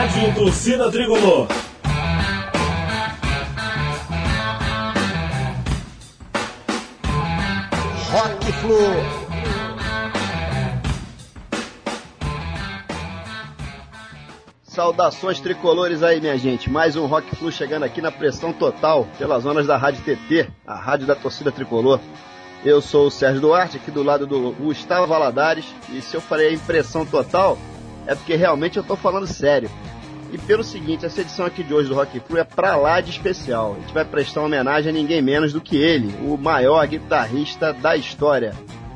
Rádio Torcida Tricolor. Rock Flu. Saudações tricolores aí, minha gente. Mais um Rock Flu chegando aqui na pressão total pelas zonas da Rádio TT, a rádio da torcida tricolor. Eu sou o Sérgio Duarte, aqui do lado do Gustavo Valadares, e se eu falei a impressão total, é porque realmente eu tô falando sério. E pelo seguinte, essa edição aqui de hoje do Rock Flu é pra lá de especial. A gente vai prestar homenagem a ninguém menos do que ele, o maior guitarrista da história,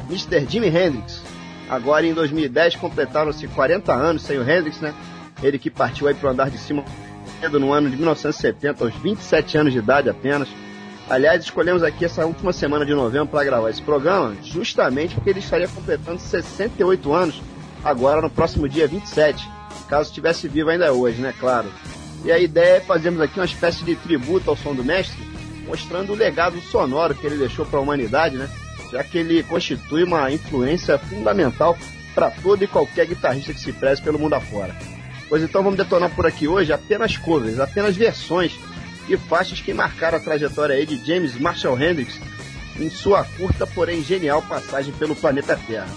Mr. Jimi Hendrix. Agora em 2010 completaram-se 40 anos sem o Hendrix, né? Ele que partiu aí pro andar de cima no ano de 1970, aos 27 anos de idade apenas. Aliás, escolhemos aqui essa última semana de novembro para gravar esse programa, justamente porque ele estaria completando 68 anos agora no próximo dia 27 caso estivesse vivo ainda hoje, né? Claro. E a ideia é fazermos aqui uma espécie de tributo ao som do mestre, mostrando o legado sonoro que ele deixou para a humanidade, né? Já que ele constitui uma influência fundamental para todo e qualquer guitarrista que se preze pelo mundo afora. Pois então vamos detonar por aqui hoje apenas covers, apenas versões e faixas que marcaram a trajetória aí de James Marshall Hendrix em sua curta, porém genial passagem pelo planeta Terra.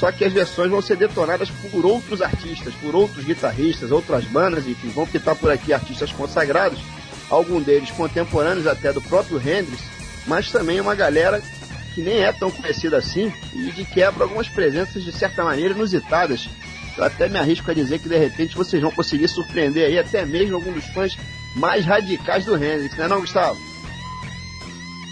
Só que as versões vão ser detonadas por outros artistas, por outros guitarristas, outras bandas, enfim, vão pitar por aqui artistas consagrados, alguns deles contemporâneos até do próprio Hendrix, mas também uma galera que nem é tão conhecida assim e de quebra algumas presenças de certa maneira inusitadas. Eu até me arrisco a dizer que de repente vocês vão conseguir surpreender aí até mesmo alguns dos fãs mais radicais do Hendrix, não é não, Gustavo?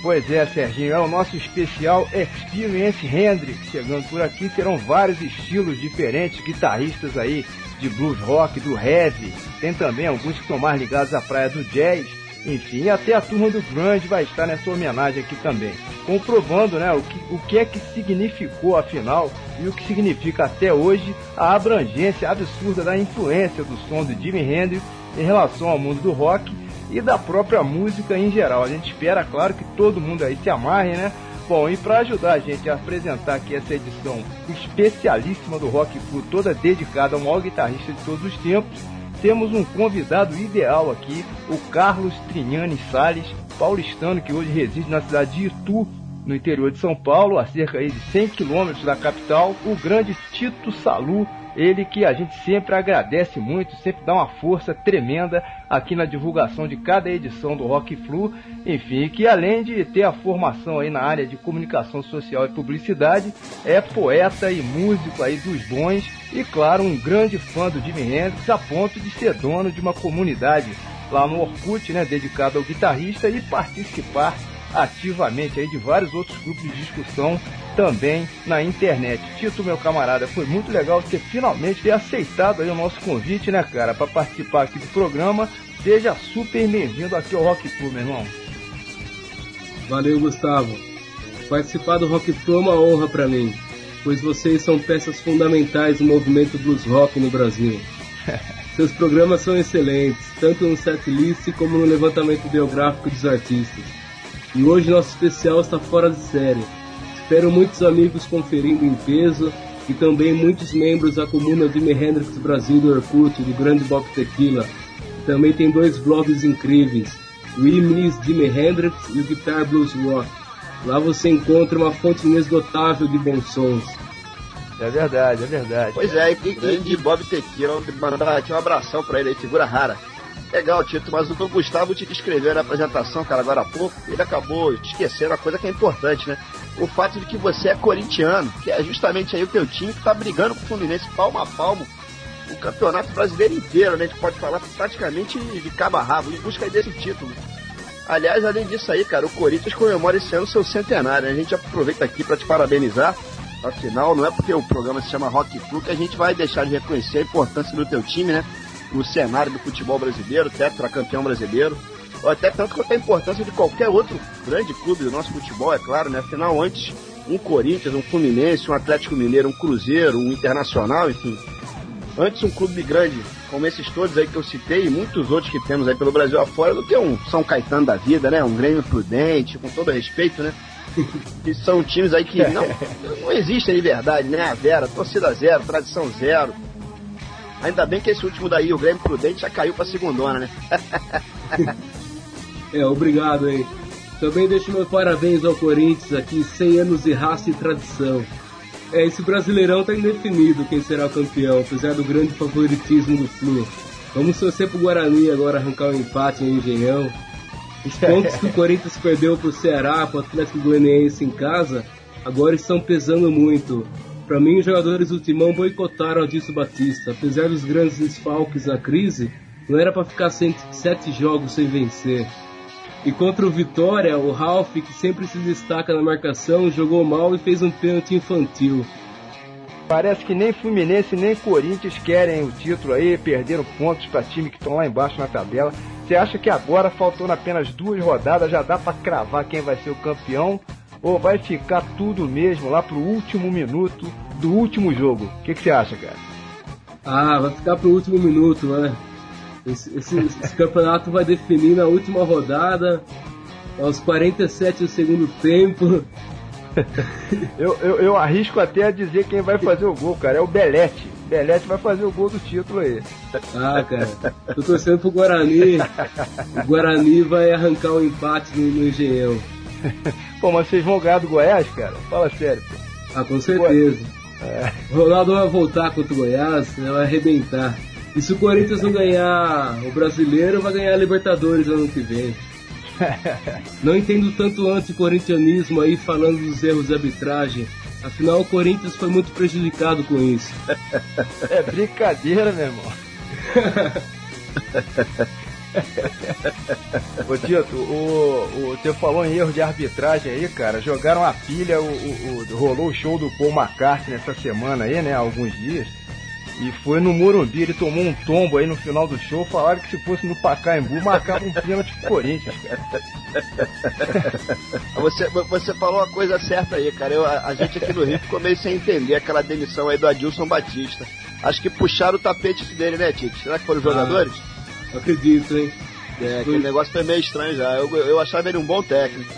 Pois é, Serginho, é o nosso especial Experience Hendrix. Chegando por aqui, terão vários estilos diferentes, guitarristas aí de blues rock, do heavy. Tem também alguns que estão mais ligados à praia do jazz. Enfim, até a turma do grunge vai estar nessa homenagem aqui também. Comprovando né, o, que, o que é que significou, afinal, e o que significa até hoje a abrangência absurda da influência do som de Jimi Hendrix em relação ao mundo do rock e da própria música em geral. A gente espera, claro, que todo mundo aí se amarre, né? Bom, e para ajudar a gente a apresentar aqui essa edição especialíssima do Rock Flu, toda dedicada ao maior guitarrista de todos os tempos, temos um convidado ideal aqui, o Carlos Triniani Sales, paulistano que hoje reside na cidade de Itu, no interior de São Paulo, a cerca de 100 quilômetros da capital, o grande Tito Salu, ele que a gente sempre agradece muito, sempre dá uma força tremenda aqui na divulgação de cada edição do Rock Flu. Enfim, que além de ter a formação aí na área de comunicação social e publicidade, é poeta e músico aí dos bons e, claro, um grande fã do Jimi Hendrix a ponto de ser dono de uma comunidade lá no Orkut, né, dedicado ao guitarrista e participar ativamente aí de vários outros grupos de discussão também na internet. Tito, meu camarada, foi muito legal você finalmente ter aceitado aí o nosso convite, né, cara, para participar aqui do programa. Seja super bem-vindo aqui ao Rock Club, meu irmão. Valeu, Gustavo. Participar do Rock Club é uma honra para mim, pois vocês são peças fundamentais do movimento blues rock no Brasil. Seus programas são excelentes, tanto no setlist como no levantamento biográfico dos artistas. E hoje nosso especial está fora de série. Espero muitos amigos conferindo em peso e também muitos membros da comuna Jimi Hendrix Brasil do Orkut, do Grande Bob Tequila. Também tem dois blogs incríveis, o Reminisce Jimi Hendrix e o Guitar Blues Rock. Lá você encontra uma fonte inesgotável de bons sons. É verdade, é verdade. Pois é, e, e, e Bob Tequila, mandar aqui um abração pra ele, figura rara. Legal, Tito, mas o Gustavo te descreveu na apresentação, cara, agora há pouco, ele acabou esquecendo a coisa que é importante, né? O fato de que você é corintiano, que é justamente aí o teu time que tá brigando com o Fluminense palmo a palmo o campeonato brasileiro inteiro, né? A gente pode falar praticamente de cabo a rabo, em busca desse título. Aliás, além disso aí, cara, o Corinthians comemora esse ano seu centenário. Né? A gente aproveita aqui para te parabenizar. Afinal, não é porque o programa se chama Rock Flu que a gente vai deixar de reconhecer a importância do teu time, né? No cenário do futebol brasileiro, tetracampeão brasileiro, ou até tanto quanto a importância de qualquer outro grande clube do nosso futebol, é claro, né? Afinal, antes, um Corinthians, um Fluminense, um Atlético Mineiro, um Cruzeiro, um Internacional, enfim. Antes um clube grande, como esses todos aí que eu citei, e muitos outros que temos aí pelo Brasil afora, do que um São Caetano da vida, né? Um Grêmio Prudente, com todo respeito, né? que são times aí que não, não existe liberdade, né? A Vera, torcida zero, tradição zero Ainda bem que esse último daí, o Grêmio Prudente, já caiu pra segundona, né? é, obrigado aí. Também deixo meus parabéns ao Corinthians aqui, 100 anos de raça e tradição. É, esse Brasileirão tá indefinido quem será o campeão, apesar do grande favoritismo do Flu. Vamos torcer pro Guarani agora arrancar um empate em Engenhão. Os pontos que o Corinthians perdeu pro Ceará, pro Atlético Goianiense em casa, agora estão pesando muito. Para mim, os jogadores do Timão boicotaram Adilson Batista. Apesar dos grandes desfalques na crise, não era para ficar sete jogos sem vencer. E contra o Vitória, o Ralph, que sempre se destaca na marcação, jogou mal e fez um pênalti infantil. Parece que nem Fluminense nem Corinthians querem o título aí, perderam pontos para time que estão lá embaixo na tabela. Você acha que agora, faltando apenas duas rodadas, já dá para cravar quem vai ser o campeão? Ou vai ficar tudo mesmo lá pro último minuto do último jogo? O que, você acha, cara? Ah, vai ficar pro último minuto, né? Esse, esse, esse campeonato vai definir na última rodada, aos 47 do segundo tempo. eu, eu, eu, arrisco até a dizer quem vai fazer o gol, cara. É o Belete. Belete vai fazer o gol do título aí. Ah, cara. Tô torcendo pro Guarani. O Guarani vai arrancar o um empate no, no Engenhão. Pô, mas vocês vão ganhar do Goiás, cara? Fala sério, pô. Ah, com certeza. É. O Ronaldo vai voltar contra o Goiás, vai arrebentar. E se o Corinthians não ganhar o brasileiro, vai ganhar a Libertadores ano que vem. Não entendo tanto anti-corintianismo aí falando dos erros de arbitragem. Afinal, o Corinthians foi muito prejudicado com isso. É brincadeira, meu irmão. Ô Tito, o, o, você falou em erro de arbitragem aí, cara. Jogaram a pilha, o, o, o, rolou o show do Paul McCartney essa semana aí, né? Alguns dias. E foi no Morumbi, ele tomou um tombo aí no final do show. Falaram que se fosse no Pacaembu, marcava um pênalti pro Corinthians, cara. Você, você falou a coisa certa aí, cara. Eu, a, a, gente aqui no Rio ficou meio sem entender aquela demissão aí do Adilson Batista. Acho que puxaram o tapete dele, né, Tite? Será que foram os ah, jogadores? Acredito, hein? É, aquele negócio foi meio estranho já. Eu, eu achava ele um bom técnico.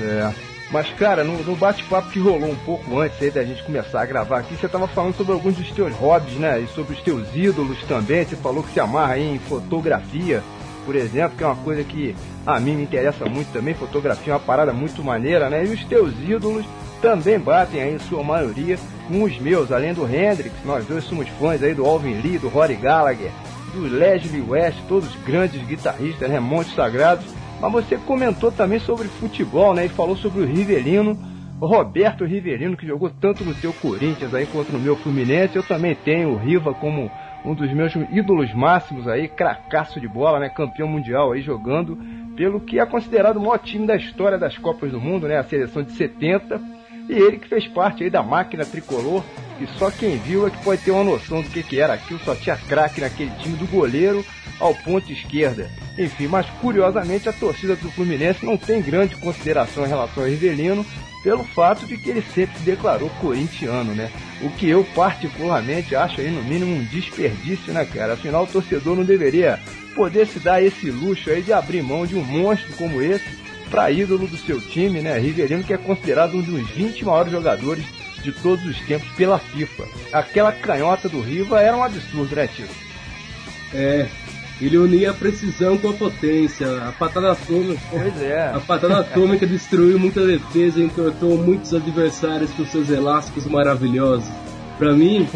É. Mas, cara, no, no bate-papo que rolou um pouco antes aí da gente começar a gravar aqui, você tava falando sobre alguns dos teus hobbies, né? E sobre os teus ídolos também. Você falou que se amarra aí em fotografia, por exemplo, que é uma coisa que a mim me interessa muito também. Fotografia é uma parada muito maneira, né? E os teus ídolos também batem aí, em sua maioria, com os meus, além do Hendrix. Nós dois somos fãs aí do Alvin Lee, do Rory Gallagher, do Leslie West, todos grandes guitarristas, né? Montes sagrados. Mas você comentou também sobre futebol, né? E falou sobre o Rivelino, o Roberto Rivelino, que jogou tanto no teu Corinthians aí quanto no meu Fluminense. Eu também tenho o Riva como um dos meus ídolos máximos aí, cracaço de bola, né? Campeão mundial aí jogando pelo que é considerado o maior time da história das Copas do Mundo, né? A seleção de 70. E ele que fez parte aí da máquina tricolor, que só quem viu é que pode ter uma noção do que, que era aquilo, só tinha craque naquele time do goleiro ao ponto esquerda. Enfim, mas curiosamente a torcida do Fluminense não tem grande consideração em relação ao Rivelino pelo fato de que ele sempre se declarou corintiano, né? O que eu particularmente acho aí no mínimo um desperdício, né, cara? Afinal, o torcedor não deveria poder se dar esse luxo aí de abrir mão de um monstro como esse para ídolo do seu time, né? Rivelino que é considerado um dos 20 maiores jogadores de todos os tempos pela FIFA. Aquela canhota do Riva era um absurdo, né, Tio? É, ele unia a precisão com a potência. A patada atômica. Pois é. A patada atômica destruiu muita defesa e entortou muitos adversários com seus elásticos maravilhosos. Para mim,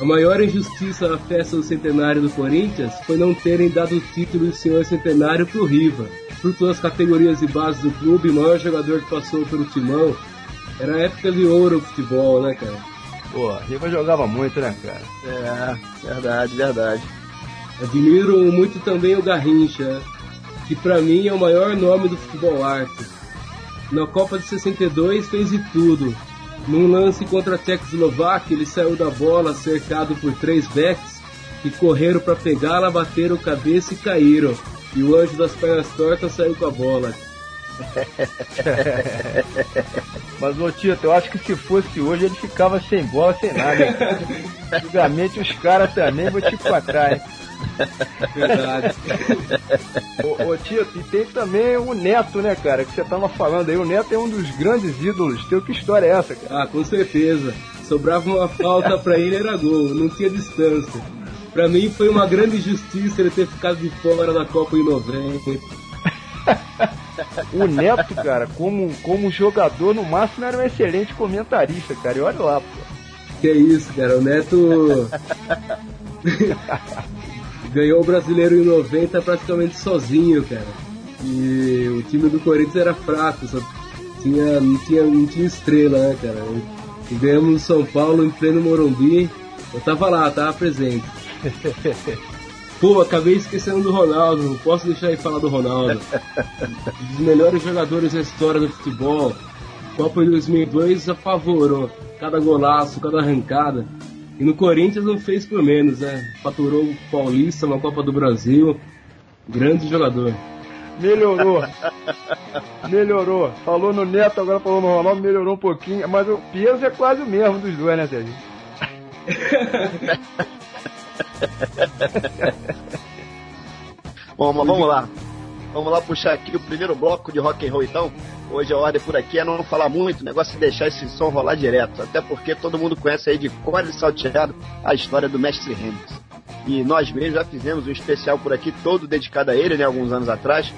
a maior injustiça na festa do centenário do Corinthians foi não terem dado o título de senhor centenário pro Riva. Por todas as categorias de base do clube, o maior jogador que passou pelo timão. Era época de ouro do futebol, né, cara? Pô, Riva jogava muito, né, cara? É, verdade, verdade. Admiro muito também o Garrincha, que para mim é o maior nome do futebol arte. Na Copa de 62 fez de tudo. Num lance contra a Tchecoslováquia, ele saiu da bola cercado por três backs que correram para pegá-la, bateram cabeça e caíram. E o anjo das pernas tortas saiu com a bola. Mas, ô Tito, eu acho que se fosse hoje ele ficava sem bola, sem nada. Antigamente os caras também vão te encontrar, hein? Verdade. ô, ô Tito, e tem também o Neto, né, cara? Que você tava falando aí. O Neto é um dos grandes ídolos. Teu, que história é essa, cara? Ah, com certeza. Sobrava uma falta pra ele, era gol, não tinha distância. Pra mim foi uma grande injustiça ele ter ficado de fora da Copa em 90. o Neto, cara, como, como jogador, no máximo era um excelente comentarista, cara. E olha lá, pô. Que isso, cara, o Neto ganhou o brasileiro em 90 praticamente sozinho, cara. E o time do Corinthians era fraco, só tinha, não, tinha, não tinha estrela, né, cara? E ganhamos no São Paulo em pleno Morumbi. Eu tava lá, tava presente. Pô, acabei esquecendo do Ronaldo, não posso deixar de falar do Ronaldo. Um dos melhores jogadores da história do futebol. Copa de 2002 apavorou. Cada golaço, cada arrancada. E no Corinthians não fez por menos, né? Faturou o Paulista na Copa do Brasil. Grande jogador. Melhorou. melhorou. Falou no Neto, agora falou no Ronaldo, melhorou um pouquinho. Mas o peso é quase o mesmo dos dois, né, Sérgio? Bom, mas vamos lá. Vamos lá puxar aqui o primeiro bloco de rock and roll então. Hoje a ordem por aqui é não falar muito, o negócio é deixar esse som rolar direto. Até porque todo mundo conhece aí de cor e salteado a história do Mestre Hendrix. E nós mesmos já fizemos um especial por aqui, todo dedicado a ele, né, alguns anos atrás.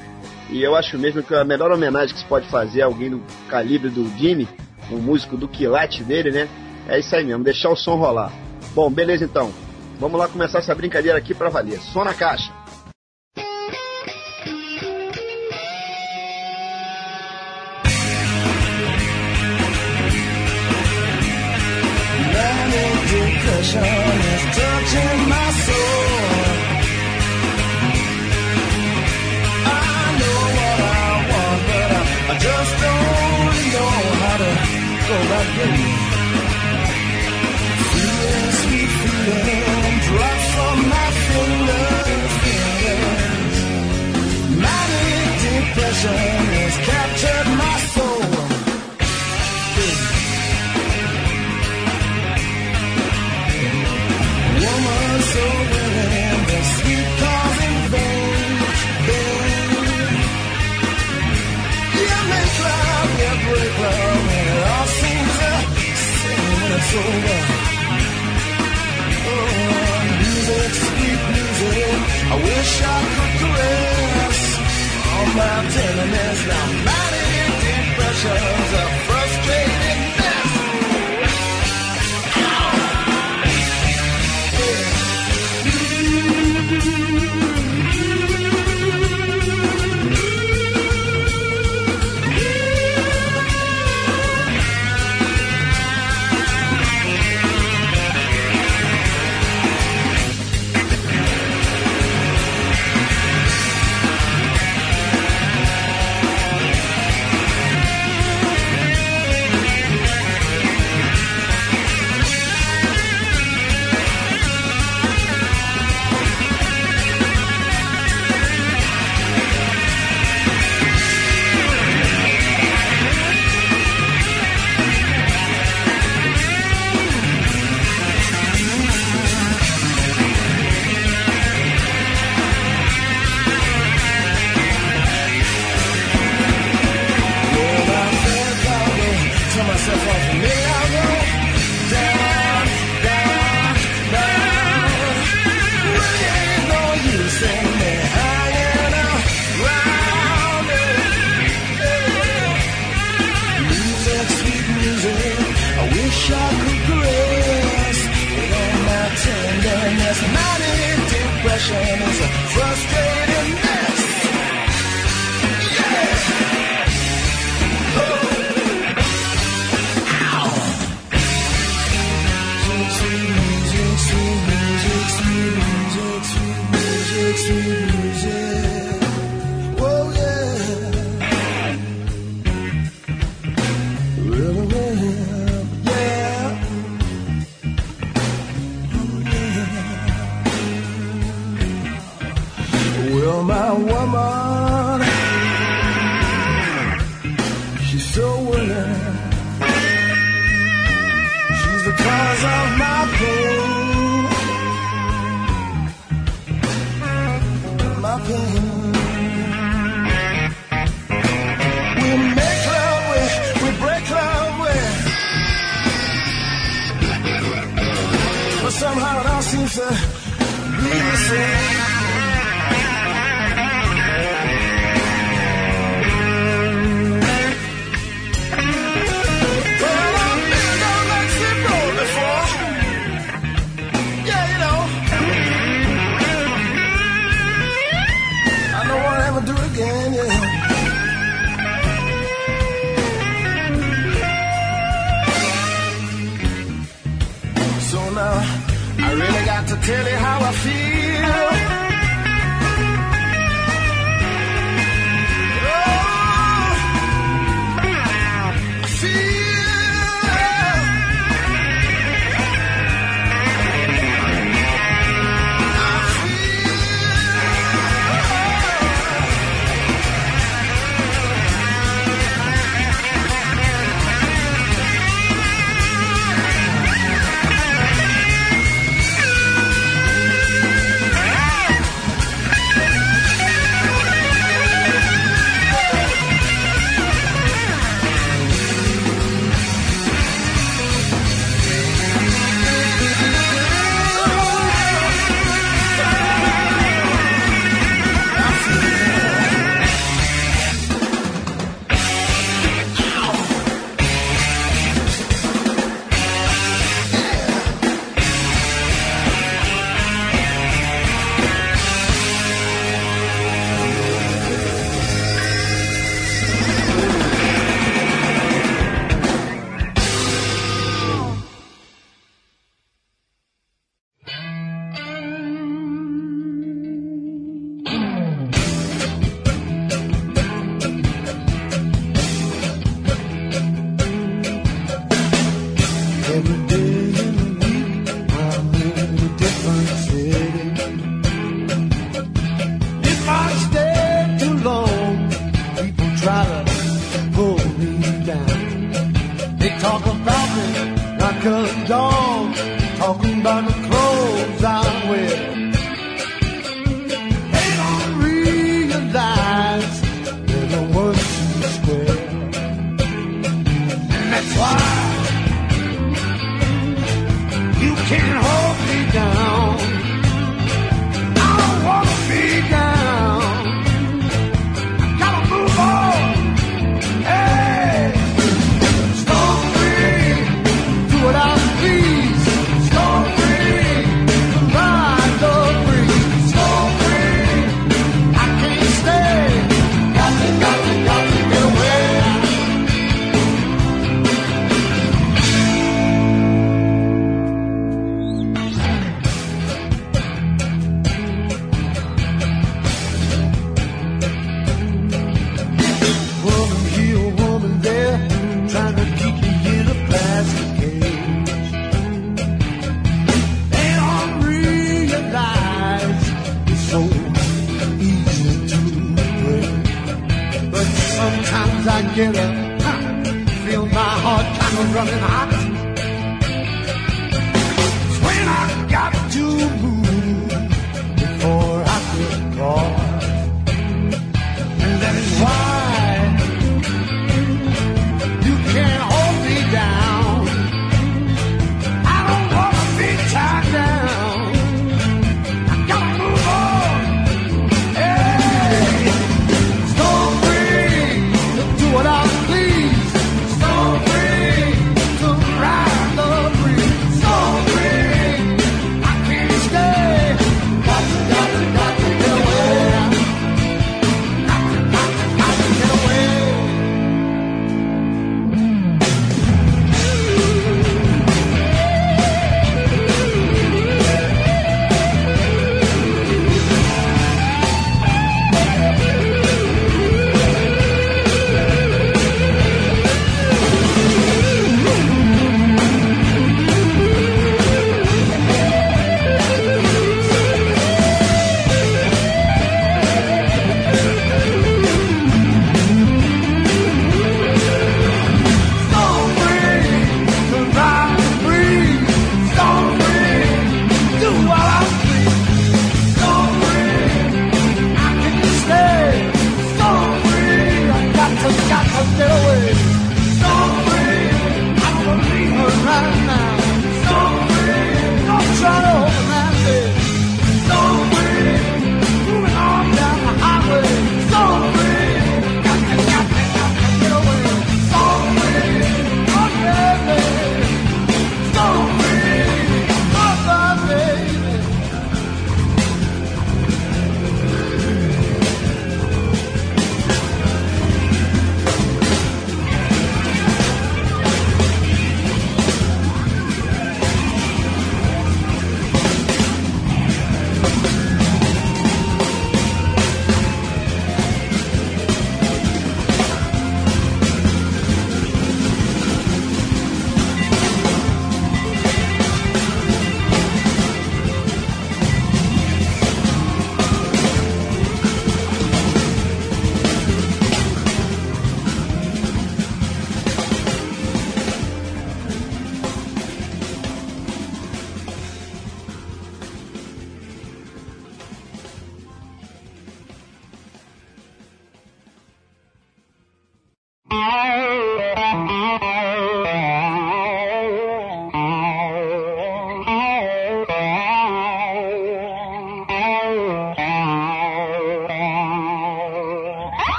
E eu acho mesmo que a melhor homenagem que se pode fazer a alguém do calibre do Jimmy, um músico do quilate dele, né, é isso aí mesmo, deixar o som rolar. Bom, beleza então. Vamos lá começar essa brincadeira aqui pra valer. Som na caixa. in. Has captured my soul. Woman so willing, sweet in vain, love, love, and when it's over. Oh, music, sweet music, I wish I could my tenderness. Now, manic depression's a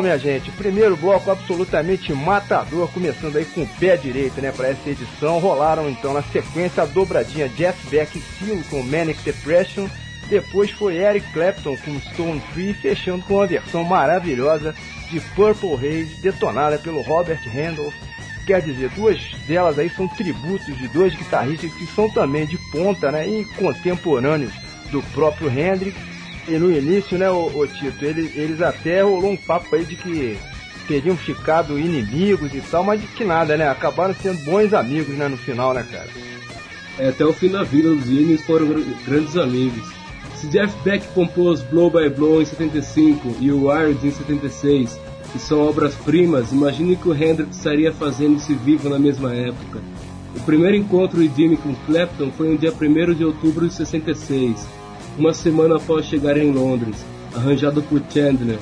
Bom, minha gente, primeiro bloco absolutamente matador, começando aí com o pé direito, né, para essa edição. Rolaram então na sequência a dobradinha Jeff Beck e Seal com Manic Depression. Depois foi Eric Clapton com Stone Free, fechando com uma versão maravilhosa de Purple Haze, detonada pelo Robert Randolph. Quer dizer, duas delas aí são tributos de dois guitarristas que são também de ponta, né, e contemporâneos do próprio Hendrix no início, né, o, o Tito, eles, eles até rolou um papo aí de que teriam ficado inimigos e tal, mas de que nada, né? Acabaram sendo bons amigos, né, no final, né, cara? É, até o fim da vida, os Ines foram grandes amigos. Se Jeff Beck compôs Blow by Blow em 75 e o Wired em 76, que são obras-primas, imagine que o Hendrix estaria fazendo-se vivo na mesma época. O primeiro encontro de Jimmy com Clapton foi no dia 1 de outubro de 66 uma semana após chegar em Londres, arranjado por Chandler.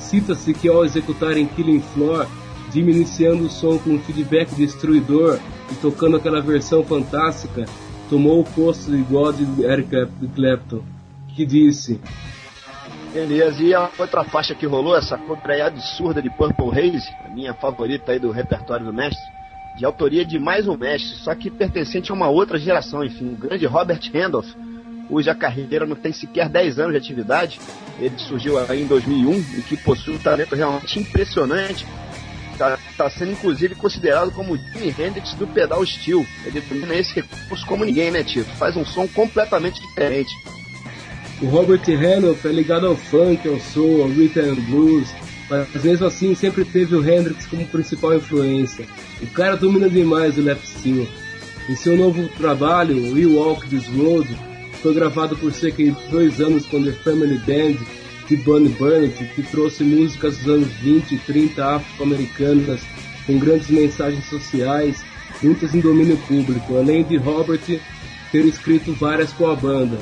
Cita-se que ao executarem Killing Floor, Jimmy iniciando o som com um feedback destruidor e tocando aquela versão fantástica, tomou o posto igual de Eric Clapton, que disse Beleza, e a outra faixa que rolou, essa contraia absurda de Purple Haze, a minha favorita aí do repertório do mestre, de autoria de mais um mestre, só que pertencente a uma outra geração, enfim, o grande Robert Randolph, cuja carreira não tem sequer 10 anos de atividade. Ele surgiu aí em 2001 e que possui um talento realmente impressionante. Está tá sendo inclusive considerado como o Jimi Hendrix do pedal steel. Ele domina esse recurso como ninguém, né, Tito? Faz um som completamente diferente. O Robert Randolph é ligado ao funk, ao soul, ao rhythm and blues, mas mesmo assim sempre teve o Hendrix como principal influência. O cara domina demais o left steel. Em seu novo trabalho, We Walk This Road, foi gravado por cerca de dois anos com The Family Band de Bonnie Burnett, que trouxe músicas dos anos 20 e 30 afro-americanas com grandes mensagens sociais, muitas em domínio público, além de Robert ter escrito várias com a banda.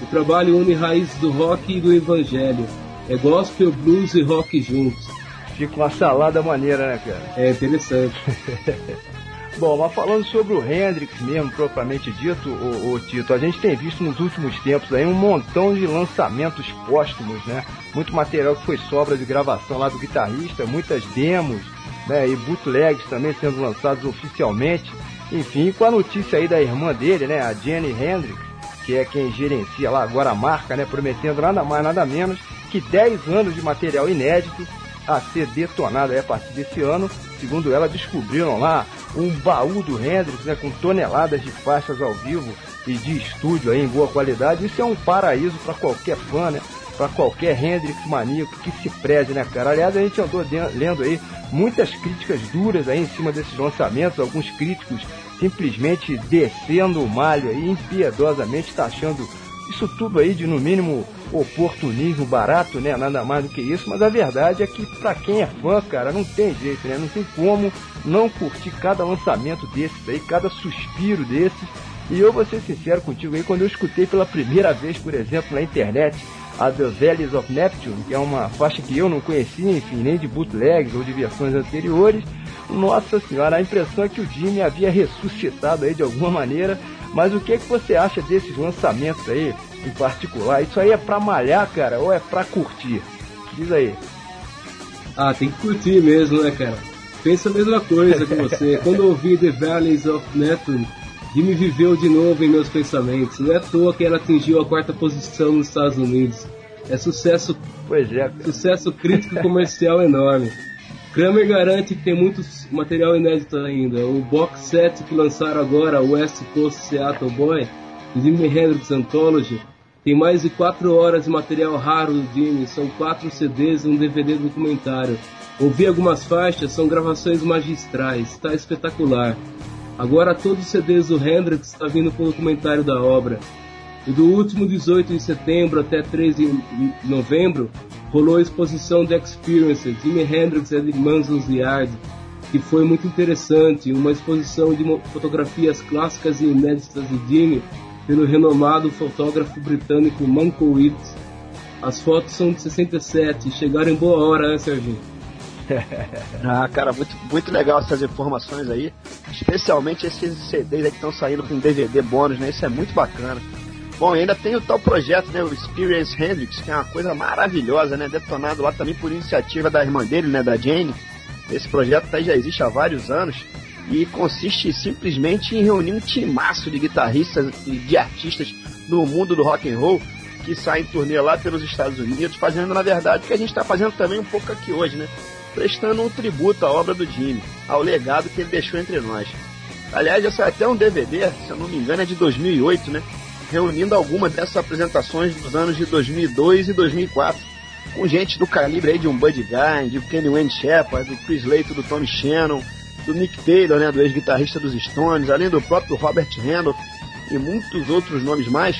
O trabalho une raízes do rock e do evangelho. É gospel, blues e rock juntos. Fica uma salada maneira, né, cara? É interessante. Bom, mas falando sobre o Hendrix mesmo, propriamente dito, o, o, Tito, a gente tem visto nos últimos tempos aí um montão de lançamentos póstumos, né? Muito material que foi sobra de gravação lá do guitarrista, muitas demos, né? E bootlegs também sendo lançados oficialmente. Enfim, com a notícia aí da irmã dele, né? A Jenny Hendrix, que é quem gerencia lá agora a marca, né? Prometendo nada mais, nada menos que 10 anos de material inédito a ser detonado a partir desse ano. Segundo ela, descobriram lá um baú do Hendrix, né, com toneladas de faixas ao vivo e de estúdio aí em boa qualidade. Isso é um paraíso para qualquer fã, né? Para qualquer Hendrix maníaco que se preze, né, cara? Aliás, a gente andou lendo aí muitas críticas duras aí em cima desses lançamentos, alguns críticos simplesmente descendo o malho aí impiedosamente, taxando isso tudo aí de no mínimo oportunismo barato, né? Nada mais do que isso, mas a verdade é que para quem é fã, cara, não tem jeito, né? Não tem como não curtir cada lançamento desses aí, cada suspiro desses. E eu vou ser sincero contigo aí, quando eu escutei pela primeira vez, por exemplo, na internet, a The Valleys of Neptune, que é uma faixa que eu não conhecia, enfim, nem de bootlegs ou de versões anteriores, nossa senhora, a impressão é que o Jimmy havia ressuscitado aí de alguma maneira. Mas o que, é que você acha desses lançamentos aí, em particular? Isso aí é pra malhar, cara, ou é pra curtir? Diz aí. Ah, tem que curtir mesmo, né, cara? Pensa a mesma coisa que você. Quando eu ouvi The Valleys of Neptune, Jimmy viveu de novo em meus pensamentos. Não é à toa que ela atingiu a quarta posição nos Estados Unidos. É sucesso, é, sucesso crítico e comercial enorme. Kramer garante que tem muito material inédito ainda. O box set que lançaram agora, West Coast Seattle Boy, Jimi Hendrix Anthology, tem mais de 4 horas de material raro do Jimmy, são 4 CDs e um DVD documentário. Ouvi algumas faixas, são gravações magistrais, está espetacular. Agora todos os CDs do Hendrix está vindo com o documentário da obra. E do último 18 de setembro até 3 de novembro, rolou a exposição The Experience, Jimi Hendrix and Manson's Yard, que foi muito interessante, uma exposição de fotografias clássicas e inéditas de Jimmy pelo renomado fotógrafo britânico Mankiewicz. As fotos são de 67 e chegaram em boa hora, né, Serginho? ah, cara, muito, muito legal essas informações aí. Especialmente esses CDs aí que estão saindo com DVD bônus, né? Isso é muito bacana. Bom, ainda tem o tal projeto, né, o Experience Hendrix, que é uma coisa maravilhosa, né, detonado lá também por iniciativa da irmã dele, né, da Jane. Esse projeto tá, já existe há vários anos e consiste simplesmente em reunir um timaço de guitarristas e de artistas no mundo do rock and roll que saem em turnê lá pelos Estados Unidos, fazendo na verdade o que a gente está fazendo também um pouco aqui hoje, né? Prestando um tributo à obra do Jimmy, ao legado que ele deixou entre nós. Aliás, essa é até um DVD, se eu não me engano, é de 2008, né? Reunindo algumas dessas apresentações dos anos de 2002 e 2004, com gente do calibre aí de um Buddy Guy, de Kenny Wayne Shepherd, do Chris Leito, do Tommy Shannon, do Nick Taylor, né, do ex-guitarrista dos Stones, além do próprio Robert Randolph e muitos outros nomes mais.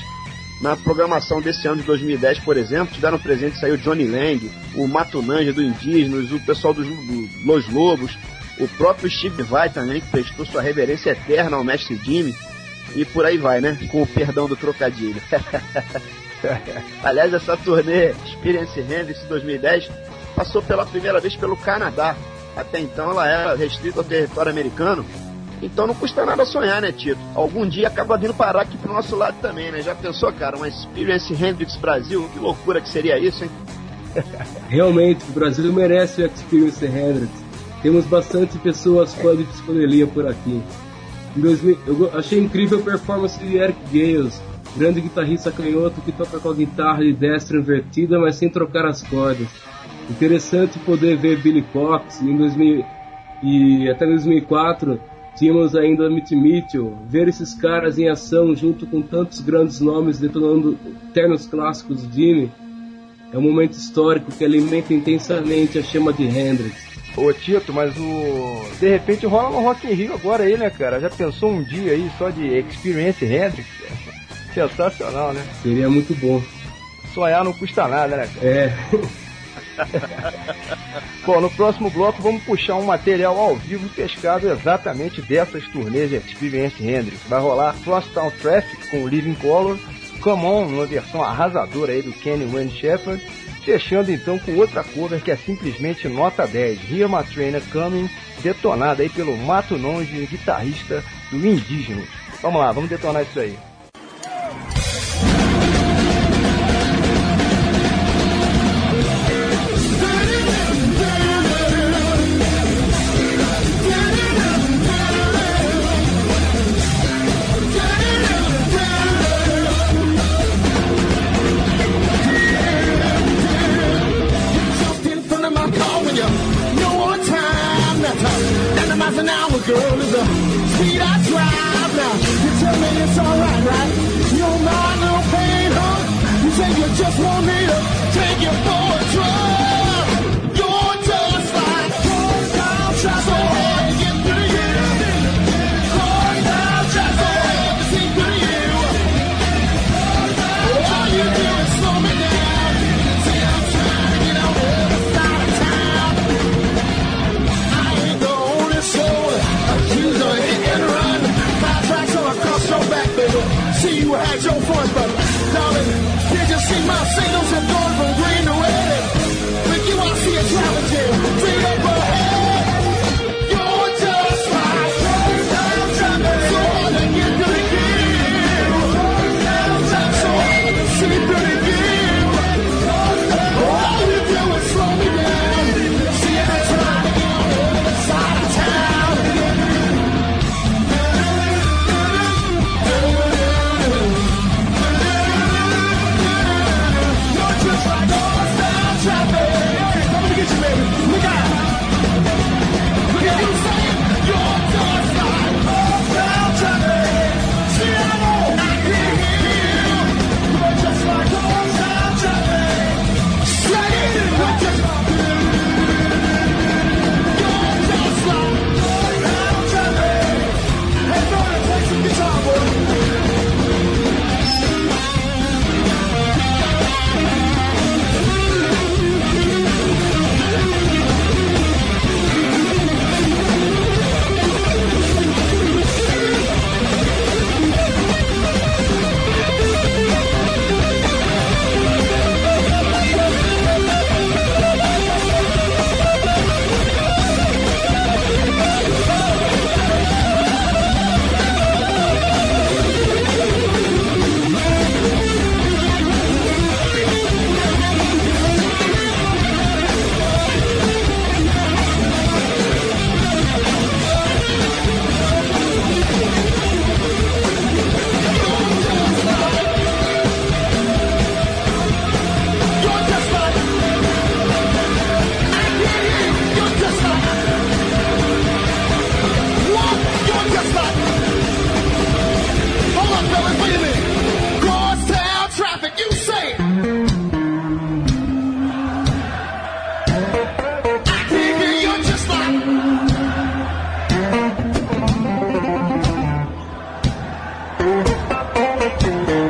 Na programação desse ano de 2010, por exemplo, tiveram presente saiu Johnny Lang, o Matunanja do Indígenas, o pessoal dos do Los Lobos, o próprio Steve Vai também, que prestou sua reverência eterna ao mestre Jimmy, e por aí vai, né? Com o perdão do trocadilho. Aliás, essa turnê Experience Hendrix 2010 passou pela primeira vez pelo Canadá, até então ela era restrita ao território americano. Então não custa nada sonhar, né, Tito? Algum dia acaba vindo parar aqui pro nosso lado também, né? Já pensou, cara, uma Experience Hendrix Brasil? Que loucura que seria isso, hein? Realmente, o Brasil merece o Experience Hendrix. Temos bastante pessoas fãs de psicodelia por aqui. Em 2000, eu achei incrível a performance de Eric Gales, grande guitarrista canhoto que toca com a guitarra de destra invertida, mas sem trocar as cordas. Interessante poder ver Billy Cox em 2000 e até 2004 tínhamos ainda Mitch Mitchell. Ver esses caras em ação junto com tantos grandes nomes detonando ternos clássicos de Jimmy é um momento histórico que alimenta intensamente a chama de Hendrix. Ô Tito, mas o. De repente rola no Rock in Rio agora aí, né, cara? Já pensou um dia aí só de Experience Hendrix? Sensacional, né? Seria muito bom. Sonhar não custa nada, né, cara? É. Bom, no próximo bloco vamos puxar um material ao vivo pescado exatamente dessas turnês de Experience Hendrix. Vai rolar Crosstown Traffic com o Living Color, Come On, numa versão arrasadora aí do Kenny Wayne Shepherd, fechando então com outra cover que é simplesmente nota 10, Hear My Trainer Coming, detonada aí pelo Mato Nonge, guitarrista do Indígena. Vamos lá, vamos detonar isso aí. Música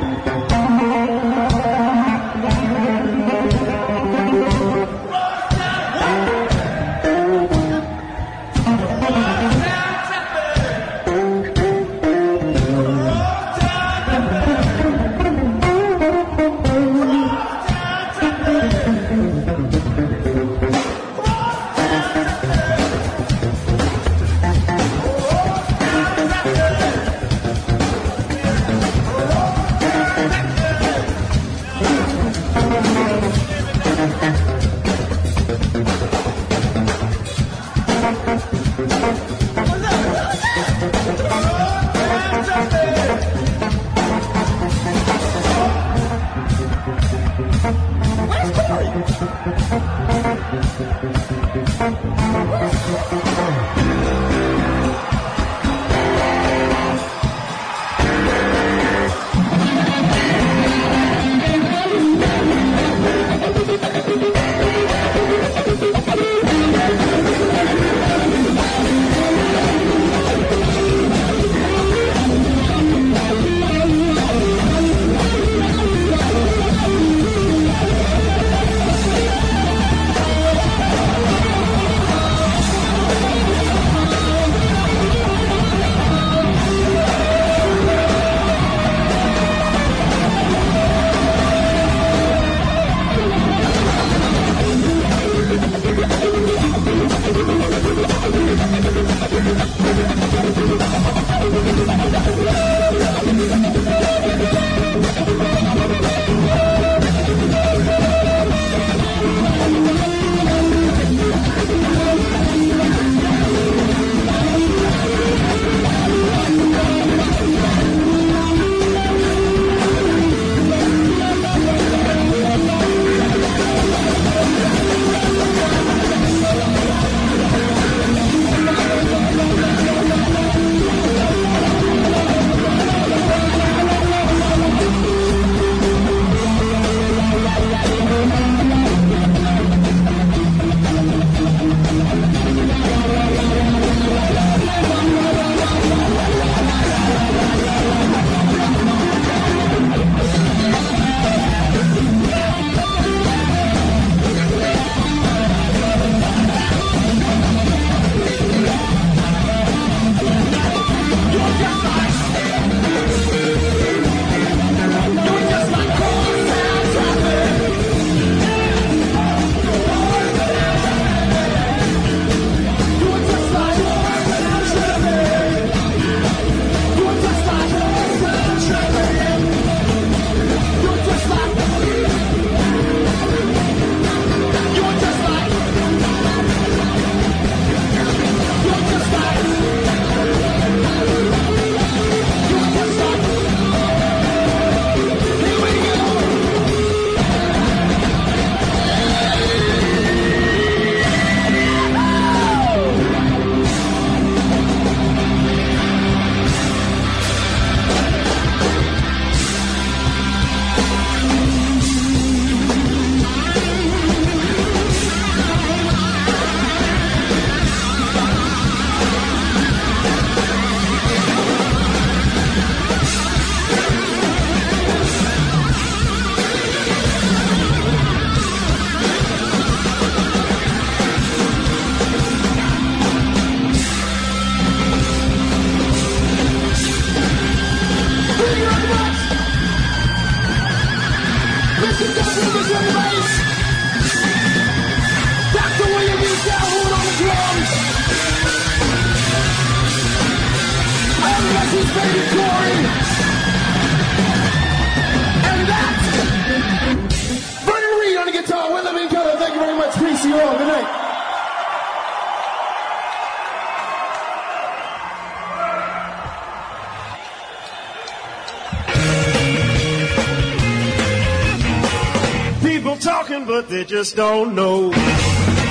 they just don't know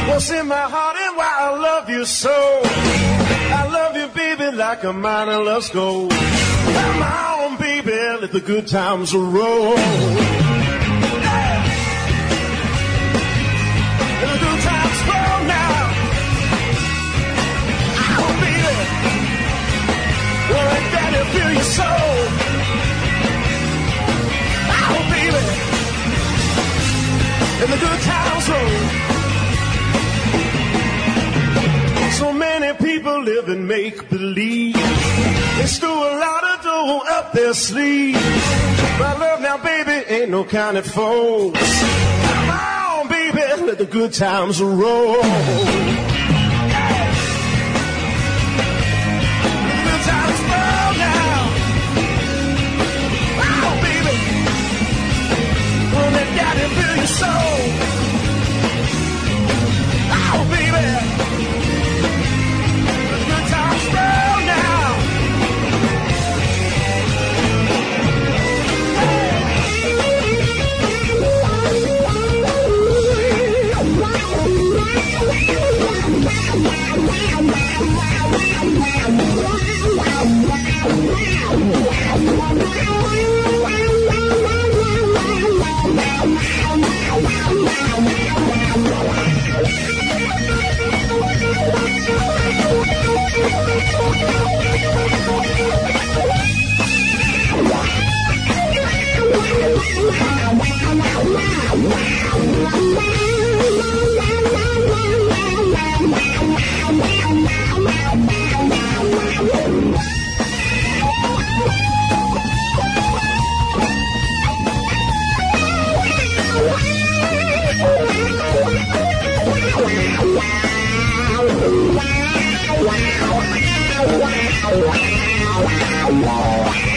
what's in my heart and why I love you so. I love you, baby, like a miner loves gold. Come on, baby, let the good times roll. And the good times roll. So many people live in make believe. They store a lot of dough up their sleeve. My love now, baby, ain't no kind of foes. Come on, baby, let the good times roll. your soul. Oh, baby. The good times roll now. Wow, wow, wow, wow, wow. Música I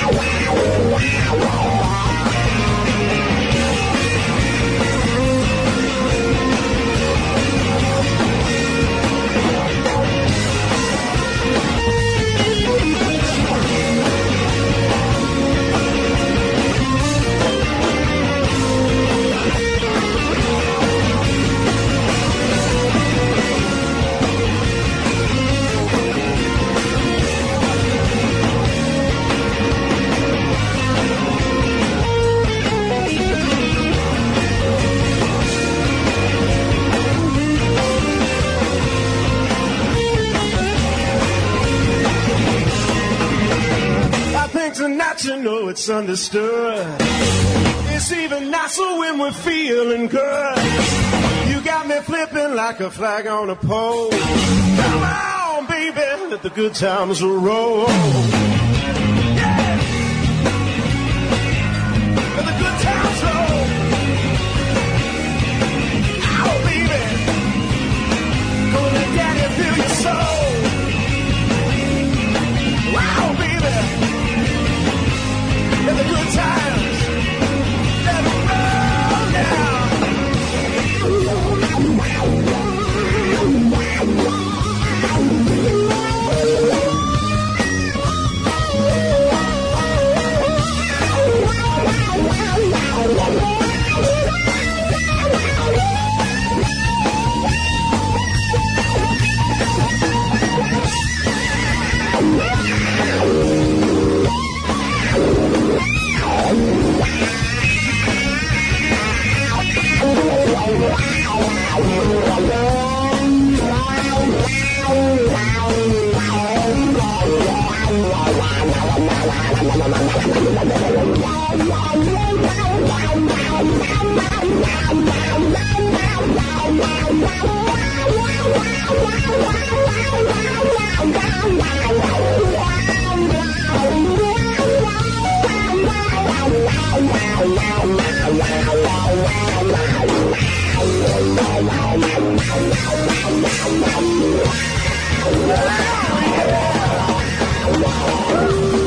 think tonight you know it's understood. It's even nicer when we're feeling good. You got me flipping like a flag on a pole. Come on, baby, let the good times roll. Thank you.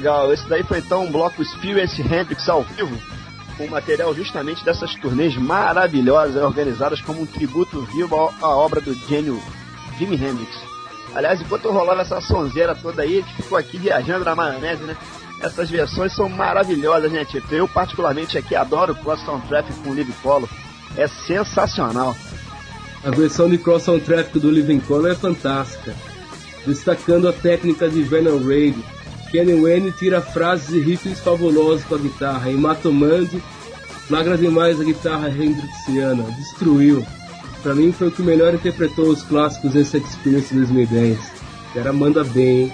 Legal, esse daí foi então um bloco Experience Hendrix ao vivo, com material justamente dessas turnês maravilhosas, organizadas como um tributo vivo à obra do gênio Jimi Hendrix. Aliás, enquanto rolava essa sonzeira toda aí, a gente ficou aqui viajando na maionese, né? Essas versões são maravilhosas, né, Tito? Eu, particularmente, aqui adoro Cross Traffic com o Live Polo. É sensacional. A versão de Cross Traffic do Living Color é fantástica, destacando a técnica de Vernon Reid. Kenny Wayne tira frases e riffs fabulosos com a guitarra, e Matomandi flagra demais a guitarra hendrixiana, destruiu. Pra mim foi o que melhor interpretou os clássicos desse Experience 2010. Era manda bem?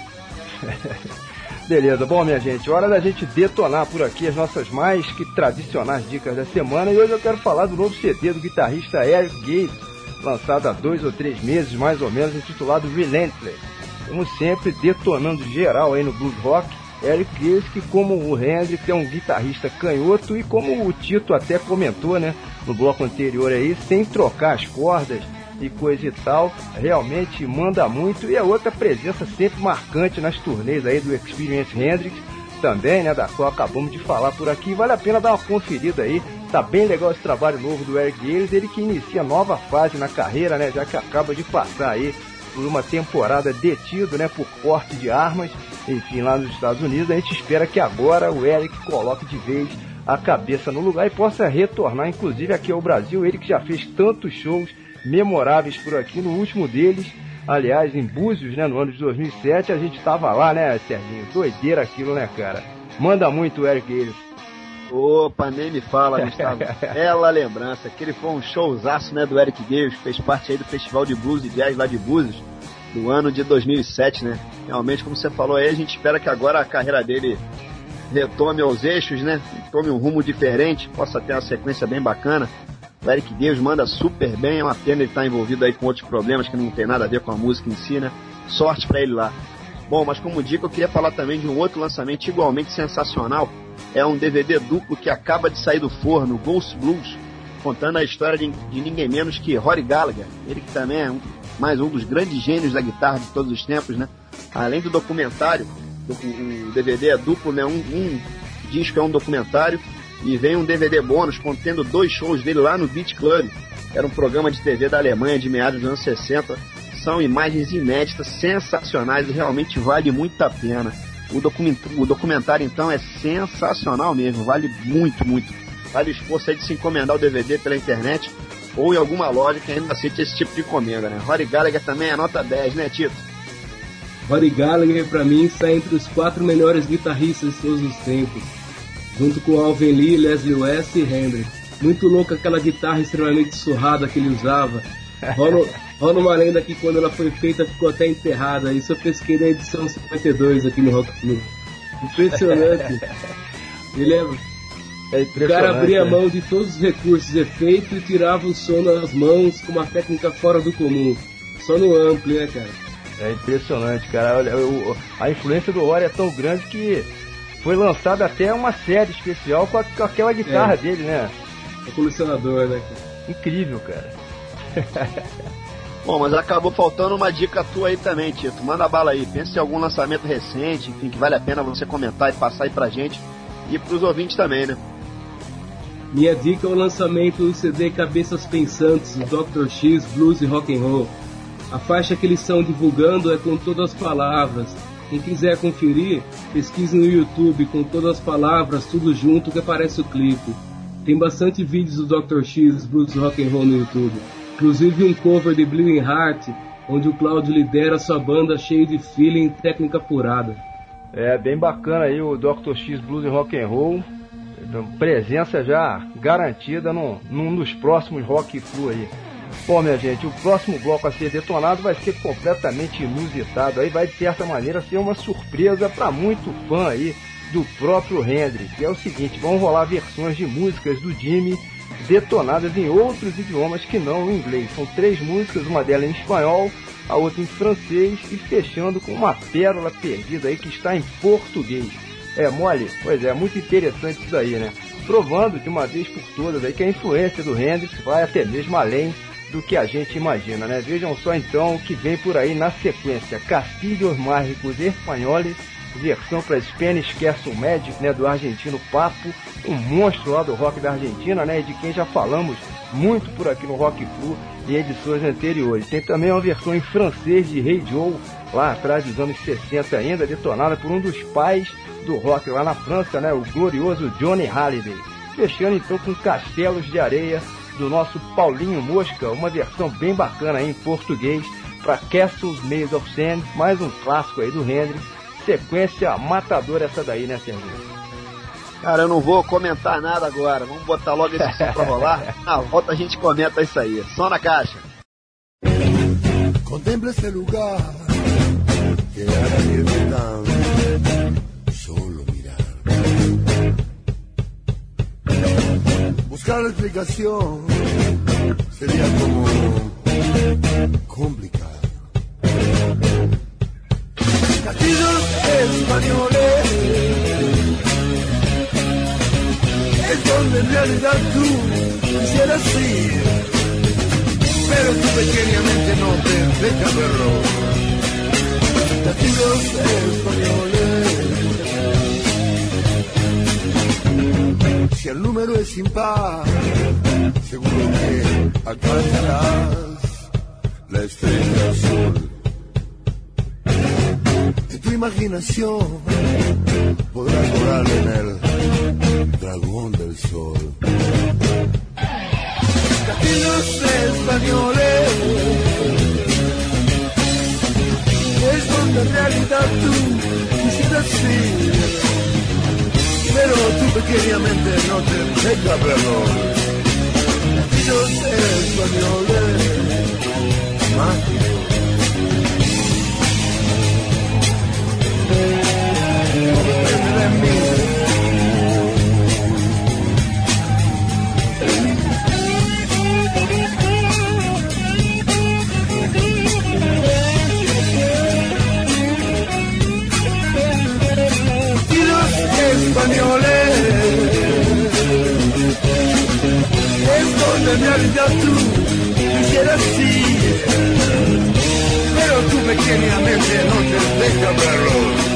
Beleza, bom minha gente, hora da gente detonar por aqui as nossas mais que tradicionais dicas da semana e hoje eu quero falar do novo CD do guitarrista Eric Gates, lançado há dois ou três meses mais ou menos, intitulado Relentless. Como sempre, detonando geral aí no blues rock, Eric Gates que como o Hendrix é um guitarrista canhoto e como o Tito até comentou, né, no bloco anterior aí, sem trocar as cordas, e coisa e tal, realmente manda muito. E a outra presença sempre marcante nas turnês aí do Experience Hendrix, também, né, da qual acabamos de falar por aqui. Vale a pena dar uma conferida aí. Tá bem legal esse trabalho novo do Eric Gales, ele que inicia nova fase na carreira, né, já que acaba de passar aí por uma temporada detido, né, por porte de armas, enfim, lá nos Estados Unidos. A gente espera que agora o Eric coloque de vez a cabeça no lugar e possa retornar, inclusive aqui ao Brasil. Ele que já fez tantos shows memoráveis por aqui. No último deles, aliás, em Búzios, né, no ano de 2007, a gente tava lá, né, Serginho? Doideira aquilo, né, cara? Manda muito o Eric Gales. Opa, nem me fala, Gustavo. Bela lembrança. Aquele foi um showzaço, né, do Eric Gales, fez parte aí do Festival de Blues e Jazz lá de Búzios, do ano de 2007, né? Realmente, como você falou aí, a gente espera que agora a carreira dele retome aos eixos, né? Tome um rumo diferente, possa ter uma sequência bem bacana. O Eric Deus manda super bem, é uma pena ele estar tá envolvido aí com outros problemas que não tem nada a ver com a música em si, né? Sorte para ele lá. Bom, mas como dica, eu queria falar também de um outro lançamento igualmente sensacional. É um DVD duplo que acaba de sair do forno, Ghost Blues, contando a história de, de ninguém menos que Rory Gallagher. Ele que também é um, mais um dos grandes gênios da guitarra de todos os tempos, né? Além do documentário, o, DVD é duplo, né? Um, um disco é um documentário e vem um DVD bônus contendo dois shows dele lá no Beach Club. Era um programa de TV da Alemanha de meados dos anos 60. São imagens inéditas, sensacionais e realmente vale muito a pena. O, o documentário então é sensacional mesmo, vale muito, muito. Vale o esforço aí de se encomendar o DVD pela internet ou em alguma loja que ainda aceite esse tipo de encomenda, né? Rory Gallagher também é nota 10, né, Tito? Rory Gallagher, para mim, está entre os quatro melhores guitarristas de todos os tempos junto com Alvin Lee, Leslie West e Hendrix. Muito louca aquela guitarra extremamente surrada que ele usava. Rola, rola uma lenda que quando ela foi feita ficou até enterrada. Isso eu pesquei na edição 52 aqui no Rock Club. Impressionante. Ele é... É o cara abria né? mão de todos os recursos efeitos e tirava o som nas mãos com uma técnica fora do comum. Só no ampli, né, cara? É impressionante, cara. Olha, a influência do Ori é tão grande que foi lançada até uma série especial com, a, com aquela guitarra é. dele, né? É colecionador, né? Incrível, cara. Bom, mas acabou faltando uma dica tua aí também, Tito. Manda bala aí. Pensa em algum lançamento recente, enfim, que vale a pena você comentar e passar aí pra gente e pros ouvintes também, né? Minha dica é o lançamento do CD Cabeças Pensantes, do Dr. X Blues e Rock and Roll. A faixa que eles estão divulgando é com todas as palavras, quem quiser conferir, pesquise no YouTube com todas as palavras, tudo junto que aparece o clipe. Tem bastante vídeos do Dr. X Blues Rock and Roll no YouTube. Inclusive um cover de Bleeding Heart, onde o Claudio lidera sua banda cheio de feeling e técnica apurada. É bem bacana aí o Dr. X Blues Rock and Roll. Presença já garantida num, num dos próximos Rock Flu aí. Bom, minha gente, o próximo bloco a ser detonado vai ser completamente inusitado. Aí vai, de certa maneira, ser uma surpresa para muito fã aí do próprio Hendrix. É o seguinte, vão rolar versões de músicas do Jimmy detonadas em outros idiomas que não o inglês. São três músicas, uma delas em espanhol, a outra em francês e fechando com uma pérola perdida aí que está em português. É mole? Pois é, muito interessante isso aí, né? Provando de uma vez por todas aí que a influência do Hendrix vai até mesmo além do que a gente imagina, né? Vejam só então o que vem por aí na sequência. Castilhos Mágicos Espanhóis, versão para Spanish Castle Magic, né? Do argentino Papo, um monstro lá do rock da Argentina, né? De quem já falamos muito por aqui no Rock Flu em edições anteriores. Tem também uma versão em francês de Hey Joe, lá atrás dos anos 60 ainda, detonada por um dos pais do rock lá na França, né, o glorioso Johnny Halliday. Fechando então com Castelos de Areia do nosso Paulinho Mosca, uma versão bem bacana aí em português para Castles Made of Sand, mais um clássico aí do Hendrix. Sequência matadora essa daí, né, Serginho? Cara, eu não vou comentar nada agora. Vamos botar logo esse som pra rolar. Na volta a gente comenta isso aí. Só na caixa. Contempla ese lugar que hará irme tan solo mirar. Buscar la explicación sería como complicado. Castillos españoles es donde en realidad tú quisieras ir pero tu pequeña mente no te deja verlo. Latidos españoles. Si el número es impar, seguro que alcanzarás la estrella azul. En tu imaginación podrás volar en el dragón del sol casinos españoles. En realidad tú quisieras ir. Pero tu pequeña mente no te deja verlo. Casinos españoles. Mágicos. Depende de mí. me olvidas tú, quisieras sí. Pero tú pequeñamente no te dejas verlos.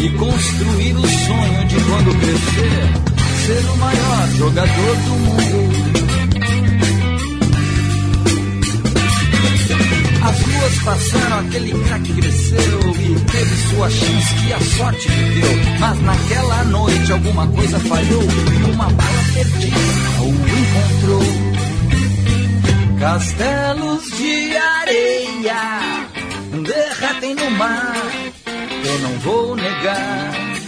E construir o sonho de quando crescer ser o maior jogador do mundo. As ruas passaram, aquele craque cresceu e teve sua chance que a sorte lhe deu. Mas naquela noite alguma coisa falhou e uma bala perdida o encontrou. Castelos de areia derretem no mar, eu não vou negar.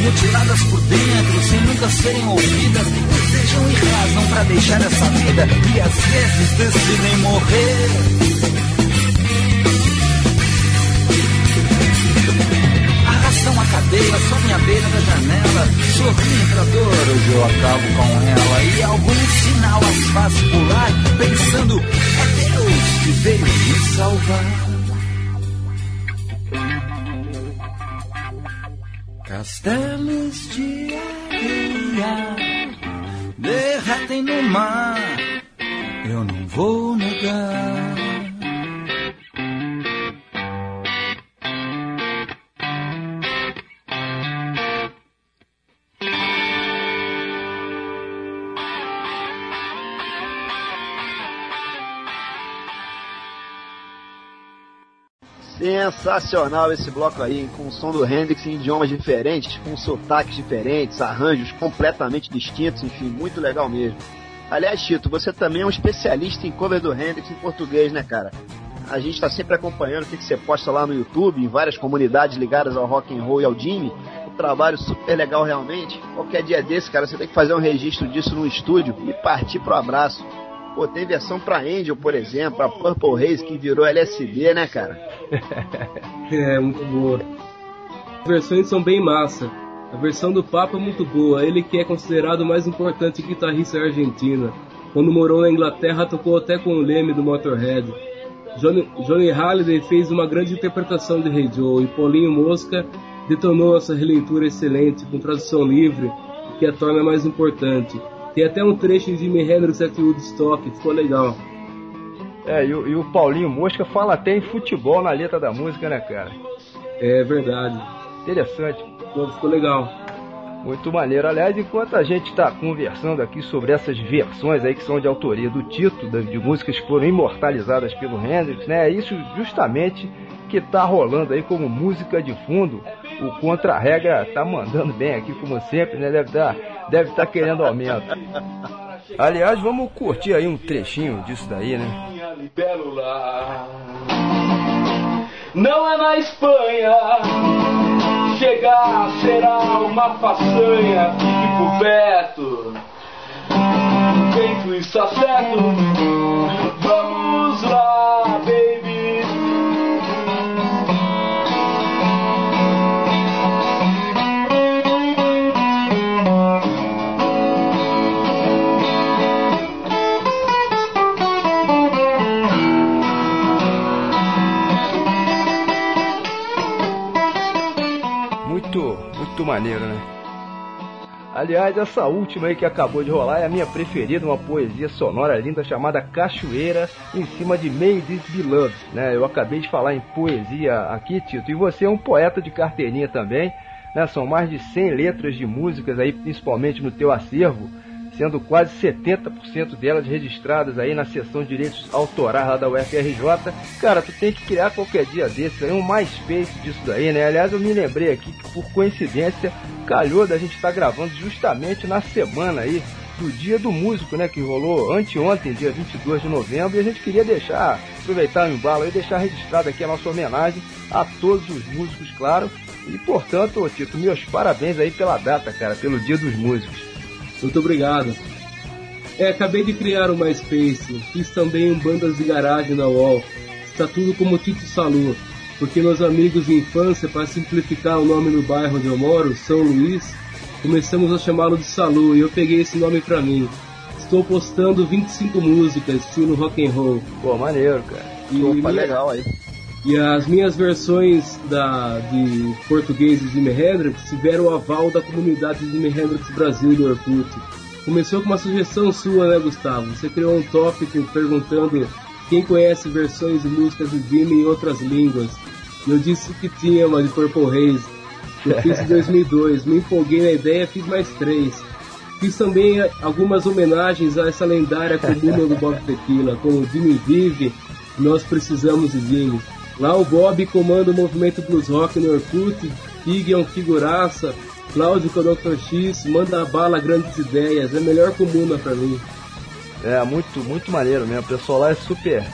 Mutiladas por dentro, sem nunca serem ouvidas, desejam e razão pra deixar essa vida e às vezes decidem morrer. Arrastam a cadeira, sobem à beira da janela, sorriem pra dor, hoje eu acabo com ela e algum sinal as faz pular, pensando, é Deus que veio me salvar. Castelos de areia derretem no mar, eu não vou negar. Sensacional esse bloco aí, hein? com o som do Hendrix em idiomas diferentes, com sotaques diferentes, arranjos completamente distintos, enfim, muito legal mesmo. Aliás, Tito, você também é um especialista em cover do Hendrix em português, né, cara? A gente está sempre acompanhando o que, que você posta lá no YouTube, em várias comunidades ligadas ao rock and roll e ao Jimmy. Um trabalho super legal realmente. Qualquer dia desse, cara, você tem que fazer um registro disso no estúdio e partir pro abraço. Pô, tem versão pra Angel, por exemplo, a Purple Haze que virou LSD, né, cara? É, muito boa. As versões são bem massa. A versão do Papa é muito boa. Ele que é considerado o mais importante guitarrista argentina. Quando morou na Inglaterra, tocou até com o Leme do Motorhead. Johnny, Johnny Halliday fez uma grande interpretação de Hey Joe e Paulinho Mosca detonou essa releitura excelente com tradução livre, que a torna mais importante. Tem até um trecho de Jimi Hendrix at Woodstock, ficou legal. É, e, o- e o Paulinho Mosca fala até em futebol na letra da música, né, cara? É verdade. Interessante. Ficou, ficou legal. Muito maneiro. Aliás, enquanto a gente está conversando aqui sobre essas versões aí que são de autoria do Tito, de músicas que foram imortalizadas pelo Hendrix, né? É isso justamente que tá rolando aí como música de fundo. O Contra-Regra tá mandando bem aqui, como sempre, né? Deve estar tá, deve tá querendo aumento. Aliás, vamos curtir aí um trechinho disso daí, né? Não é na Espanha, chegar será uma façanha, fique por perto. Feito está certo, vamos lá, Muito, maneiro, né? Aliás, essa última aí que acabou de rolar é a minha preferida, uma poesia sonora linda chamada Cachoeira, em cima de May This né? Eu acabei de falar em poesia aqui, Tito, e você é um poeta de carteirinha também, né? São mais de 100 letras de músicas aí, principalmente no teu acervo, sendo quase 70% delas registradas aí na seção de direitos autorais lá da UFRJ. Cara, tu tem que criar qualquer dia desses aí um MySpace disso daí, né? Aliás, eu me lembrei aqui que por coincidência calhou da gente estar tá gravando justamente na semana aí do Dia do Músico, né, que rolou anteontem, dia 22 de novembro, e a gente queria deixar, aproveitar o embalo e deixar registrado aqui a nossa homenagem a todos os músicos, claro, e portanto, Tito, meus parabéns aí pela data, cara, pelo Dia dos Músicos. Muito obrigado. É, acabei de criar o MySpace, fiz também um bandas de garagem na UOL. Está tudo como Tito Salu, porque meus amigos de infância, para simplificar o nome do bairro onde eu moro, São Luís, começamos a chamá-lo de Salu e eu peguei esse nome para mim. Estou postando 25 músicas, estilo rock and roll. Pô, maneiro, cara. E Opa, minha... legal aí. E as minhas versões da, de português de Jimi Hendrix tiveram o aval da comunidade de Jimi Hendrix Brasil do Orkut. Começou com uma sugestão sua, né, Gustavo? Você criou um tópico perguntando quem conhece versões de músicas de Jimi em outras línguas. Eu disse que tinha uma de Purple Haze. Eu fiz em 2002, me empolguei na ideia fiz mais três. Fiz também algumas homenagens a essa lendária coluna do Bob Tequila, como Jimmy Vive, Nós Precisamos de Jimmy. Lá o Bob comanda o movimento blues rock no Orkut, Pig é um figuraça, Cláudio com o Dr. X, manda a bala grandes ideias, é melhor comuna pra mim. É, muito, muito maneiro mesmo, o pessoal lá é super...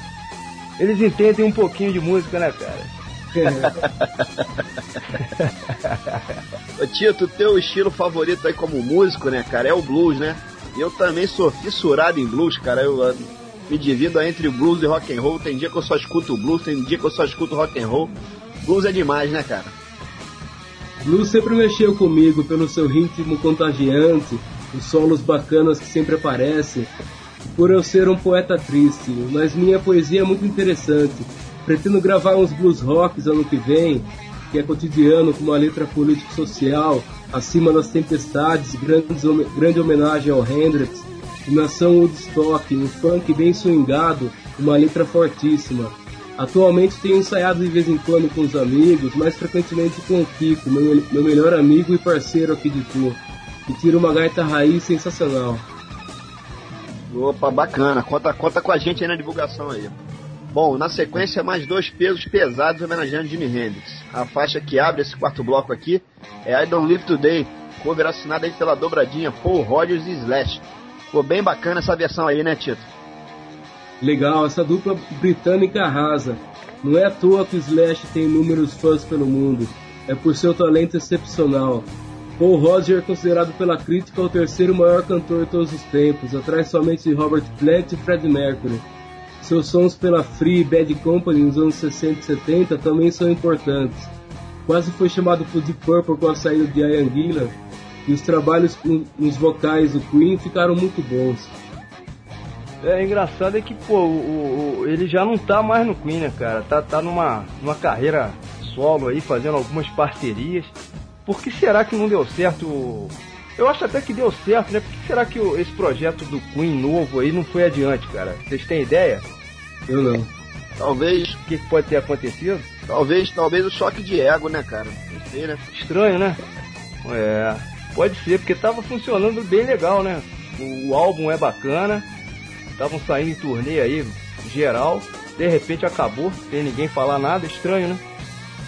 Eles entendem um pouquinho de música, né, cara? Ô Tito, teu estilo favorito aí como músico, né, cara, é o blues, né? Eu também sou fissurado em blues, cara. Eu me divido entre blues e rock and roll. Tem dia que eu só escuto blues, tem dia que eu só escuto rock and roll. Blues é demais, né, cara? Blues sempre mexeu comigo pelo seu ritmo contagiante, os solos bacanas que sempre aparecem, por eu ser um poeta triste, mas minha poesia é muito interessante. Pretendo gravar uns blues rocks ano que vem, que é cotidiano com uma letra político-social, acima das tempestades, grande homenagem ao Hendrix, Nação Woodstock, um funk bem swingado, uma letra fortíssima. Atualmente tenho ensaiado de vez em quando com os amigos, mais frequentemente com o Kiko, meu, meu melhor amigo e parceiro aqui de tour, que tira uma gaita raiz sensacional. Opa, bacana. Conta, conta com a gente aí na divulgação aí. Bom, na sequência, mais dois pesos pesados homenageando Jimi Hendrix. A faixa que abre esse quarto bloco aqui é I Don't Live Today, cover assinada aí pela dobradinha Paul Rogers e Slash. Ficou bem bacana essa versão aí, né, Tito? Legal, essa dupla britânica arrasa. Não é à toa que Slash tem inúmeros fãs pelo mundo. É por seu talento excepcional. Paul Roger é considerado pela crítica o terceiro maior cantor de todos os tempos, atrás somente de Robert Plant e Freddie Mercury. Seus sons pela Free e Bad Company nos anos 60 e 70 também são importantes. Quase foi chamado por Deep Purple com a saída de Ian Gillan, e os trabalhos com, nos vocais do Queen ficaram muito bons. É engraçado é que, pô, o, o, ele já não tá mais no Queen, né, cara? Tá, tá numa, numa carreira solo aí, fazendo algumas parcerias. Por que será que não deu certo? Eu acho até que deu certo, né? Por que será que o, esse projeto do Queen novo aí não foi adiante, cara? Vocês têm ideia? Eu não. Talvez. O que, que pode ter acontecido? Talvez, talvez o choque de ego, né, cara? Não sei, né? Estranho, né? É. Pode ser, porque tava funcionando bem legal, né? O, o álbum é bacana, estavam saindo em turnê aí, geral, de repente acabou, sem ninguém falar nada, estranho, né?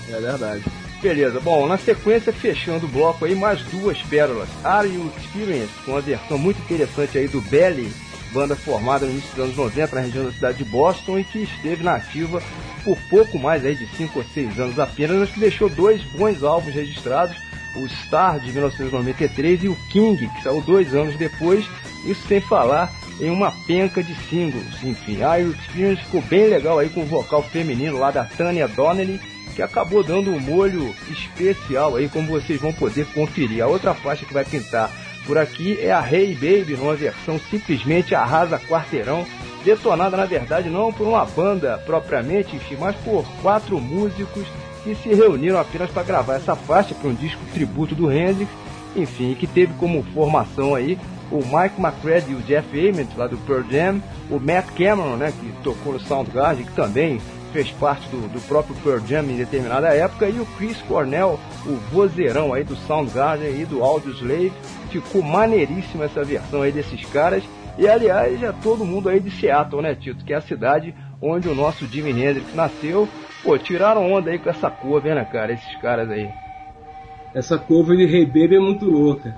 É verdade. Beleza, bom, na sequência, fechando o bloco aí, mais duas pérolas. Are You Experienced, com uma versão muito interessante aí do Belly, banda formada no início dos anos 90 na região da cidade de Boston e que esteve na ativa por pouco mais aí de 5 ou 6 anos apenas, mas que deixou dois bons álbuns registrados, o Star de 1993 e o King, que saiu dois anos depois, isso sem falar em uma penca de singles. Enfim, a You Experience ficou bem legal aí com o vocal feminino lá da Tanya Donnelly, que acabou dando um molho especial aí, como vocês vão poder conferir. A outra faixa que vai pintar por aqui é a Hey Baby, numa versão simplesmente arrasa quarteirão, detonada na verdade não por uma banda propriamente, enfim, mas por quatro músicos que se reuniram apenas para gravar essa faixa para um disco tributo do Hendrix, enfim, que teve como formação aí o Mike McCready e o Jeff Ament lá do Pearl Jam, o Matt Cameron, né, que tocou no Soundgarden, que também fez parte do, do próprio Pearl Jam em determinada época, e o Chris Cornell, o vozeirão aí do Soundgarden e do Audioslave. Ficou maneiríssima essa versão aí desses caras. E aliás, é todo mundo aí de Seattle, né, Tito? Que é a cidade onde o nosso Jimi Hendrix nasceu. Pô, tiraram onda aí com essa cover, né, cara? Esses caras aí. Essa cover de Baby é muito louca.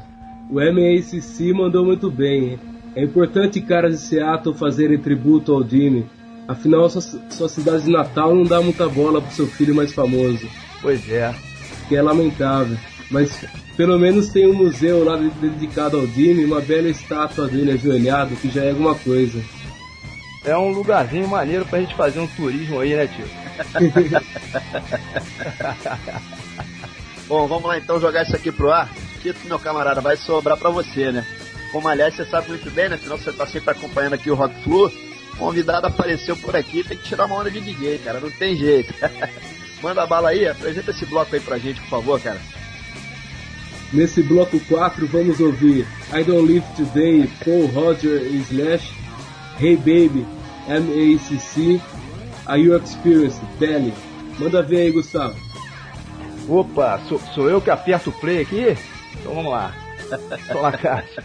O MACC mandou muito bem. hein? É importante caras de Seattle fazerem tributo ao Jimmy. Afinal, sua, sua cidade de Natal não dá muita bola pro seu filho mais famoso. Pois é. Que é lamentável. Mas pelo menos tem um museu lá de- dedicado ao Jimmy, uma bela estátua dele ajoelhado, que já é alguma coisa. É um lugarzinho maneiro pra gente fazer um turismo aí, né, Tito? Bom, vamos lá então jogar isso aqui pro ar. Tito, meu camarada, vai sobrar pra você, né? Como aliás você sabe muito bem, né? Afinal você tá sempre acompanhando aqui o Rock Flu. Convidado apareceu por aqui, tem que tirar uma onda de DJ, cara, não tem jeito. Manda bala aí, apresenta esse bloco aí pra gente, por favor, cara. Nesse bloco 4 vamos ouvir I Don't Live Today, Paul Roger Slash, Hey Baby, MACC, Are You Experienced, Belly. Manda ver aí, Gustavo. Opa, sou, sou eu que aperto o play aqui? Então vamos lá. Toma a caixa.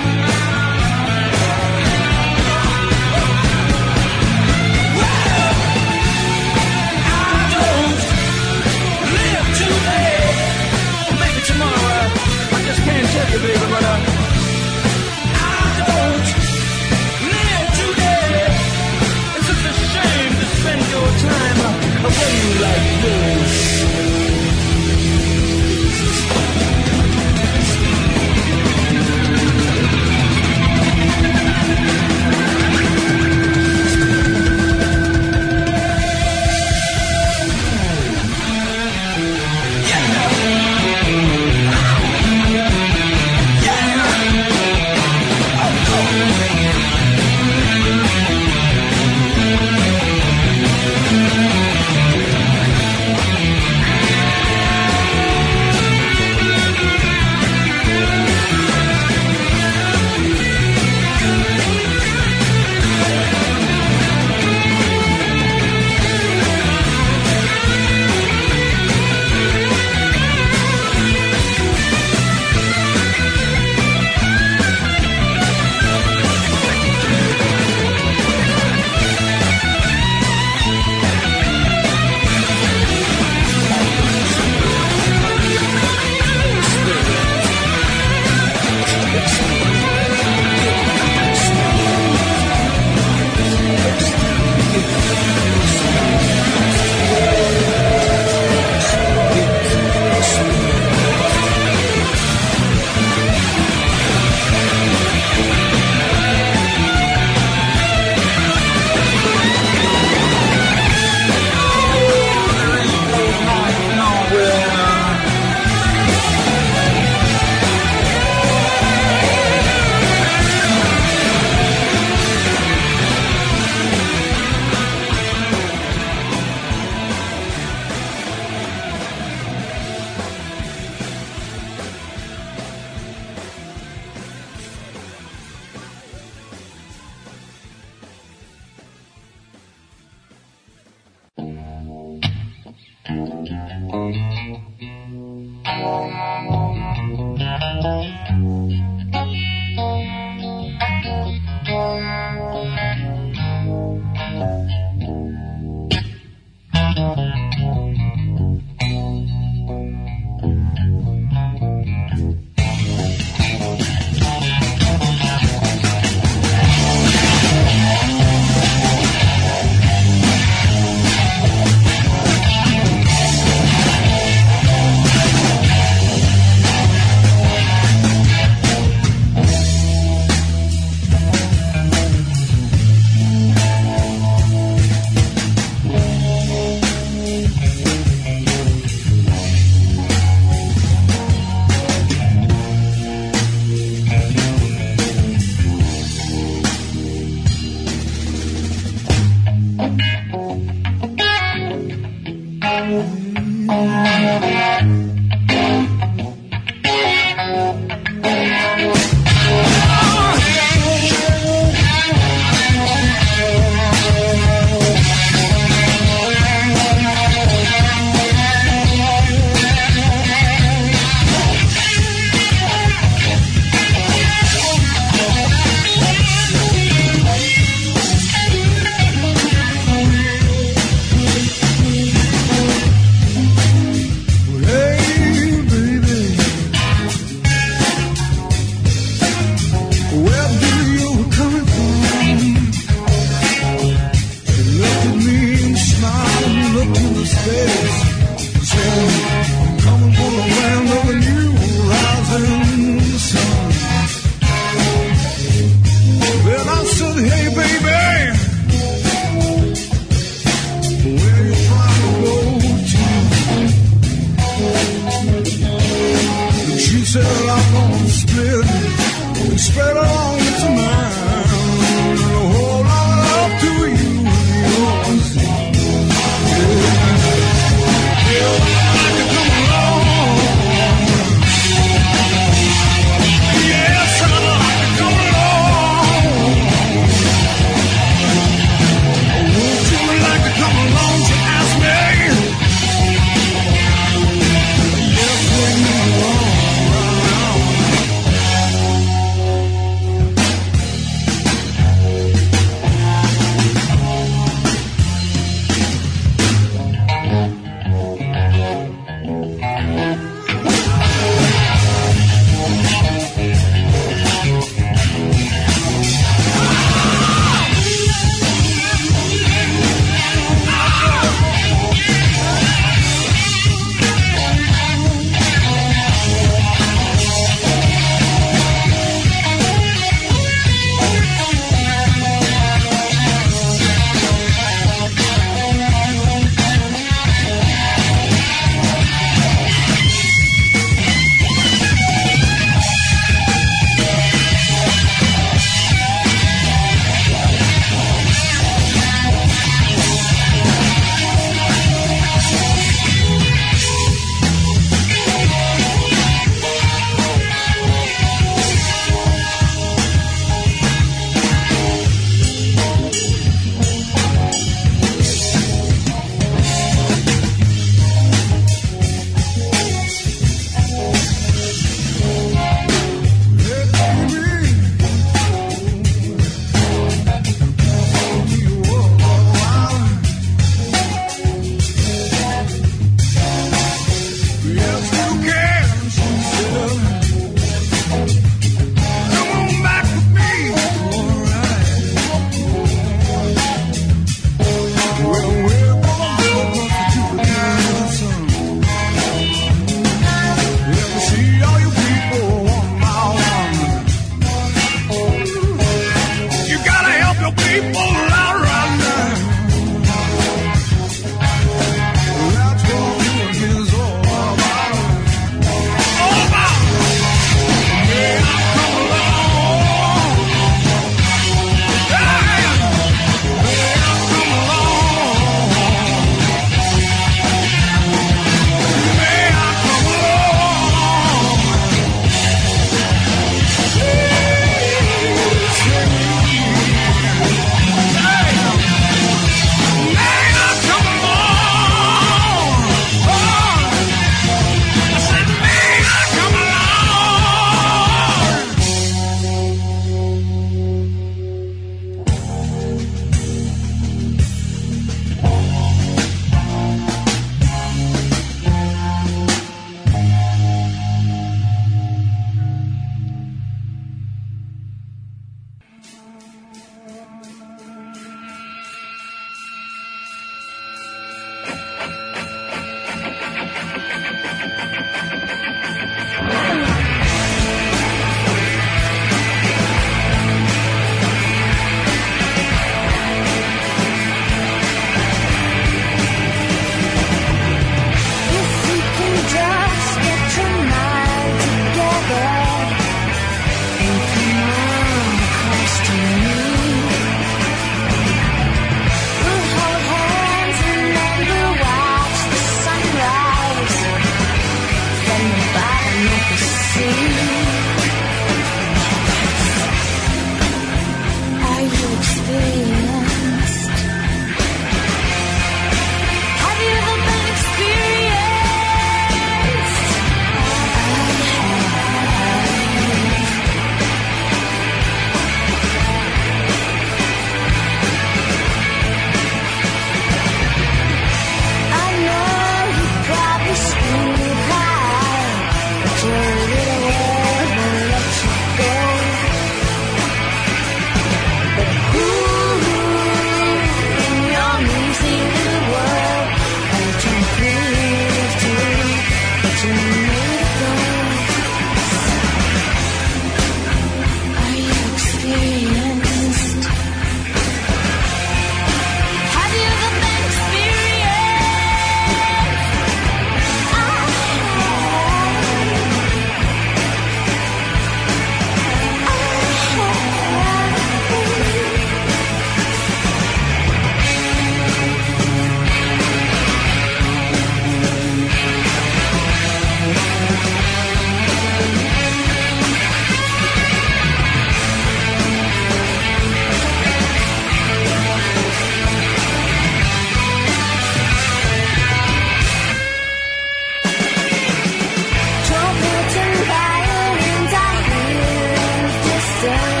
The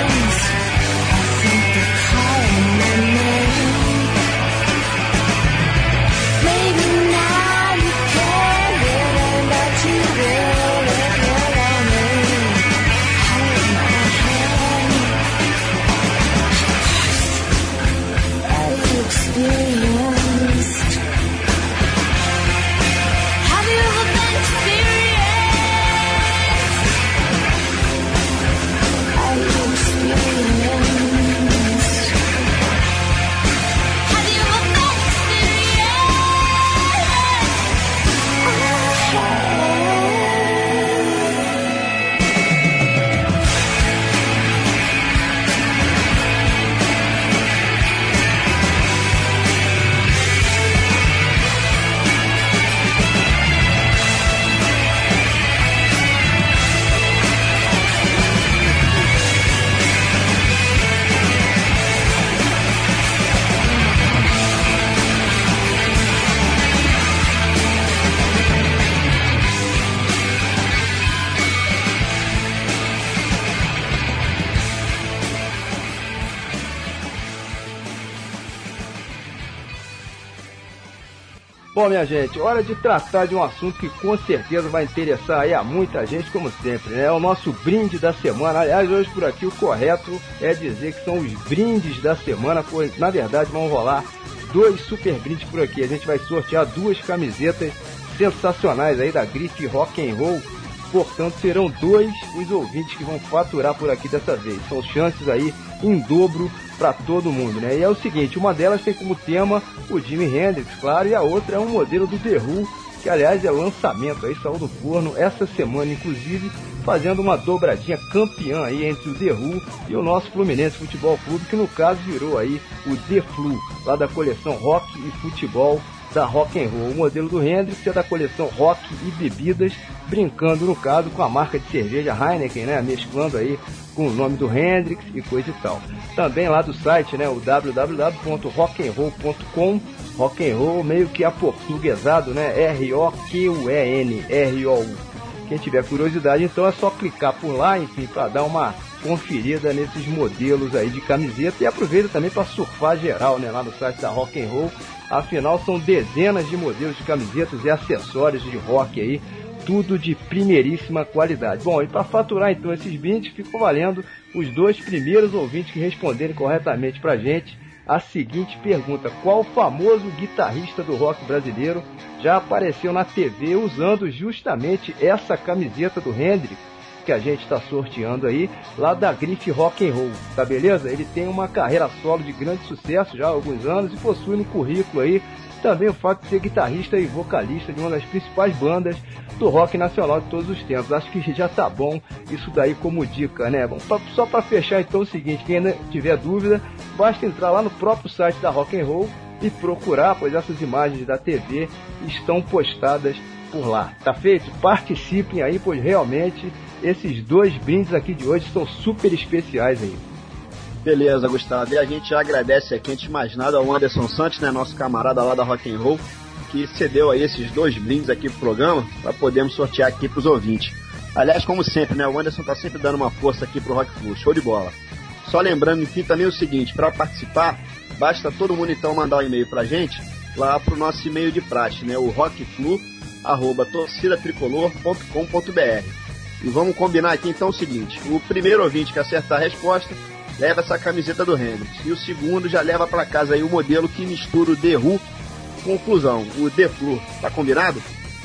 Bom, minha gente, hora de tratar de um assunto que com certeza vai interessar aí a muita gente, como sempre, né? É o nosso brinde da semana. Aliás, hoje por aqui o correto é dizer que são os brindes da semana, pois na verdade vão rolar dois super brindes por aqui. A gente vai sortear duas camisetas sensacionais aí da grife Rock and Roll. Portanto, serão dois os ouvintes que vão faturar por aqui dessa vez. São chances aí em dobro para todo mundo, né? E é o seguinte, uma delas tem como tema o Jimi Hendrix, claro, e a outra é um modelo do The Who, que aliás é lançamento aí, saiu do forno essa semana, inclusive, fazendo uma dobradinha campeã aí entre o The Who e o nosso Fluminense Futebol Clube, que no caso virou aí o The Flu, lá da coleção Rock e Futebol da Rock and Roll. O modelo do Hendrix é da coleção Rock e Bebidas, brincando no caso com a marca de cerveja Heineken, né, mesclando aí com o nome do Hendrix e coisa e tal. Também lá do site, né, o www.rockandroll.com, rock and roll meio que aportuguesado, né, R O Q U E N, R O U. Quem tiver curiosidade, então é só clicar por lá, enfim, para dar uma conferida nesses modelos aí de camiseta e aproveita também para surfar geral, né, lá no site da Rock and Roll. Afinal, são dezenas de modelos de camisetas e acessórios de rock aí, tudo de primeiríssima qualidade. Bom, e para faturar então esses brindes, ficam valendo os dois primeiros ouvintes que responderem corretamente pra gente a seguinte pergunta: Qual famoso guitarrista do rock brasileiro já apareceu na TV usando justamente essa camiseta do Hendrix que a gente está sorteando aí, lá da Grife Rock and Roll, tá beleza? Ele tem uma carreira solo de grande sucesso já há alguns anos e possui no currículo aí também o fato de ser guitarrista e vocalista de uma das principais bandas do rock nacional de todos os tempos. Acho que já tá bom isso daí como dica, né? Bom, só para fechar então é o seguinte, quem ainda tiver dúvida, basta entrar lá no próprio site da Rock and Roll e procurar, pois essas imagens da TV estão postadas por lá. Tá feito? Participem aí, pois realmente esses dois brindes aqui de hoje são super especiais aí. Beleza, Gustavo. E a gente agradece aqui, antes de mais nada, ao Anderson Santos, né, nosso camarada lá da Rock and Roll, que cedeu aí esses dois brindes aqui pro programa, para podermos sortear aqui pros ouvintes. Aliás, como sempre, né, o Anderson tá sempre dando uma força aqui pro Rock. Show de bola. Só lembrando, enfim, também o seguinte, para participar, basta todo mundo então mandar um e-mail pra gente, lá pro nosso e-mail de praxe, né, o rockflu, arroba torcidatricolor.com.br. E vamos combinar aqui então o seguinte: o primeiro ouvinte que acertar a resposta leva essa camiseta do Hendrix. E o segundo já leva para casa aí o modelo que mistura o The Who com o Flusão, o The Flu. Tá combinado?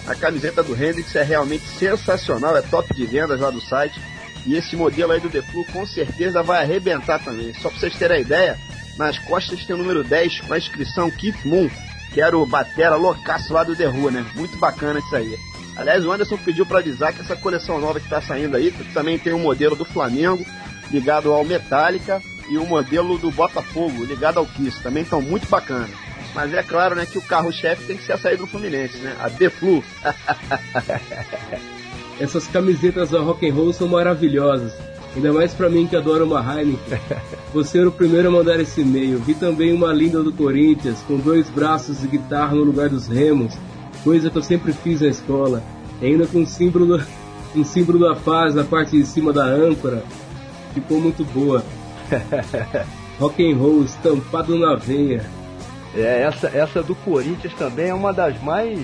A camiseta do Hendrix é realmente sensacional, é top de vendas lá do site. E esse modelo aí do The Flu com certeza vai arrebentar também. Só pra vocês terem a ideia, nas costas tem o número 10 com a inscrição Keith Moon, que era o batera loucaço lá do The Who, né? Muito bacana isso aí. Aliás, o Anderson pediu para avisar que essa coleção nova que está saindo aí também tem um modelo do Flamengo ligado ao Metallica e o modelo do Botafogo ligado ao Kiss. Também estão muito bacanas. Mas é claro, né, que o carro-chefe tem que ser a saída do Fluminense, né? A Deflu. Essas camisetas da rock and roll são maravilhosas. Ainda mais pra mim que adoro uma Heineken. Você era o primeiro a mandar esse e-mail. Vi também uma linda do Corinthians, com dois braços de guitarra no lugar dos remos, coisa que eu sempre fiz na escola. E ainda com um símbolo, um símbolo da paz na parte de cima da âncora. Ficou muito boa. Rock and roll estampado na veia. É, essa, essa do Corinthians também é uma das mais.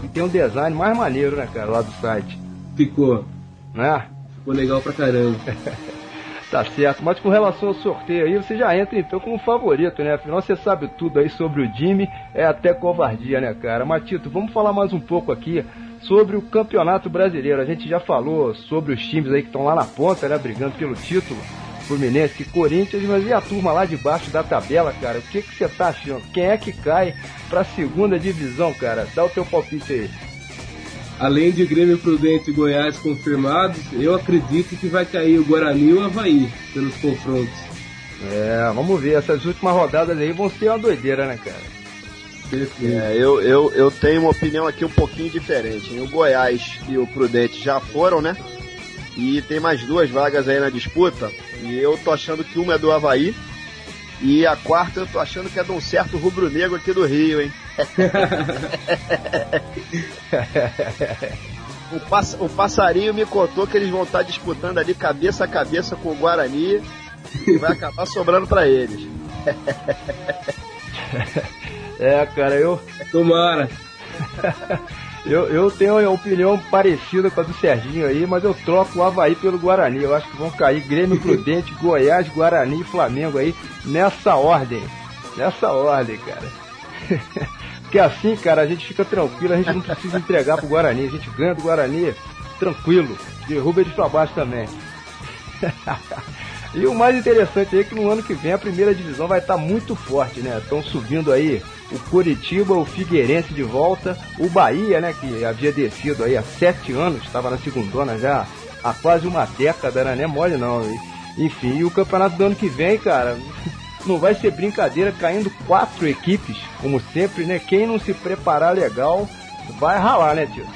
que tem um design mais maneiro, né, cara, lá do site. Ficou. Né? Ficou legal pra caramba. Tá certo, mas com relação ao sorteio aí, você já entra então como favorito, né? Afinal, você sabe tudo aí sobre o Jimmy, é até covardia, né, cara? Matito, vamos falar mais um pouco aqui sobre o Campeonato Brasileiro. A gente já falou sobre os times aí que estão lá na ponta, né, brigando pelo título. Fluminense e Corinthians, mas e a turma lá de baixo da tabela, cara? O que que você tá achando? Quem é que cai pra segunda divisão, cara? Dá o teu palpite aí. Além de Grêmio Prudente e Goiás confirmados, eu acredito que vai cair o Guarani e o Havaí pelos confrontos. É, vamos ver. Essas últimas rodadas aí vão ser uma doideira, né, cara? Perfeito. É, eu, eu, eu tenho uma opinião aqui um pouquinho diferente. O Goiás e o Prudente já foram, né? E tem mais duas vagas aí na disputa. E eu tô achando que uma é do Havaí. E a quarta eu tô achando que é de um certo rubro-negro aqui do Rio, hein? o, pass- o passarinho me contou que eles vão estar disputando ali cabeça a cabeça com o Guarani. E vai acabar sobrando pra eles. É, cara, eu, Tomara. eu, eu tenho uma opinião parecida com a do Serginho aí, mas eu troco o Havaí pelo Guarani. Eu acho que vão cair Grêmio Prudente, Goiás, Guarani e Flamengo aí nessa ordem. Nessa ordem, cara. Porque assim, cara, a gente fica tranquilo, a gente não precisa entregar pro Guarani. A gente ganha do Guarani tranquilo. Derruba eles pra baixo também. E o mais interessante aí é que no ano que vem a primeira divisão vai estar muito forte, né? Estão subindo aí o Curitiba, o Figueirense de volta, o Bahia, né? Que havia descido aí há sete anos, estava na segundona já há quase uma década, né? Não é mole não. Enfim, e o campeonato do ano que vem, cara, não vai ser brincadeira, caindo quatro equipes, como sempre, né? Quem não se preparar legal vai ralar, né, tio?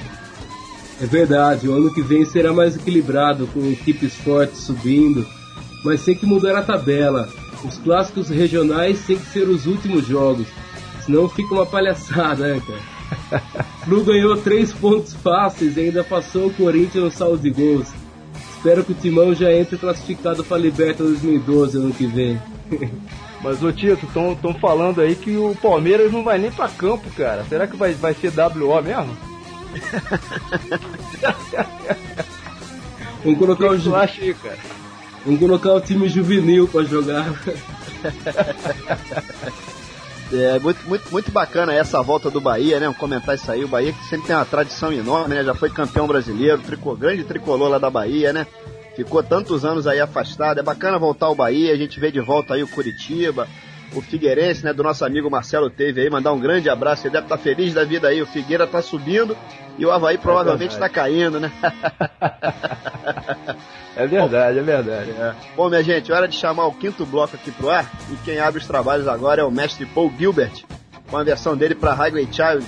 É verdade, o ano que vem será mais equilibrado, com equipes fortes subindo, mas tem que mudar a tabela. Os clássicos regionais têm que ser os últimos jogos, senão fica uma palhaçada, né, cara? Flu ganhou três pontos fáceis e ainda passou o Corinthians no saldo de gols. Espero que o Timão já entre classificado para a Liberta 2012 ano que vem. Mas, ô Tito, estão falando aí que o Palmeiras não vai nem pra campo, cara. Será que vai, vai ser WO mesmo? Vamos colocar o, que cara? vamos colocar o time juvenil para jogar. É muito, muito, muito bacana essa volta do Bahia, né? Comentar isso aí. O Bahia que sempre tem uma tradição enorme, né? Já foi campeão brasileiro, tricô, grande tricolor lá da Bahia, né? Ficou tantos anos aí afastado. É bacana voltar ao Bahia, a gente vê de volta aí o Curitiba, o Figueirense, né? Do nosso amigo Marcelo teve aí, mandar um grande abraço. Ele deve estar feliz da vida aí. O Figueira tá subindo e o Havaí provavelmente está caindo, né? É verdade, é verdade. É. Bom, minha gente, hora de chamar o quinto bloco aqui pro ar. E quem abre os trabalhos agora é o mestre Paul Gilbert, com a versão dele para Highway Child.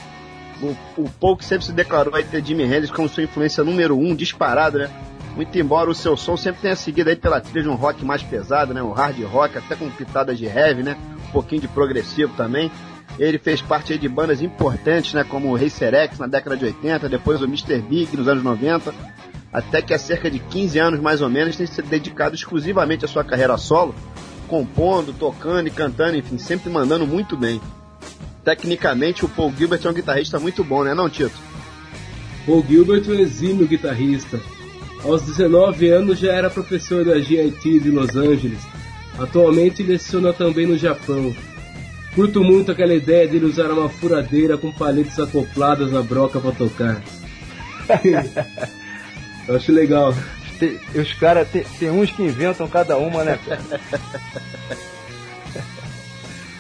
O, o Paul que sempre se declarou aí ter Jimi Hendrix como sua influência número um, disparado, né? Muito embora o seu som sempre tenha seguido aí pela trilha de um rock mais pesado, né? Um hard rock, até com pitadas de heavy, né? Um pouquinho de progressivo também. Ele fez parte de bandas importantes, né? Como o Racer X na década de 80, depois o Mr. Big nos anos 90 até que há cerca de 15 anos mais ou menos tem se dedicado exclusivamente à sua carreira solo, compondo, tocando e cantando, enfim, sempre mandando muito bem. Tecnicamente, o Paul Gilbert é um guitarrista muito bom, né, não, Tito? Paul Gilbert é um exímio guitarrista. Aos 19 anos já era professor da GIT de Los Angeles. Atualmente leciona também no Japão. Curto muito aquela ideia de ele usar uma furadeira com paletes acopladas na broca para tocar. Eu acho legal. Tem- os caras, tem, tem uns que inventam cada uma, né?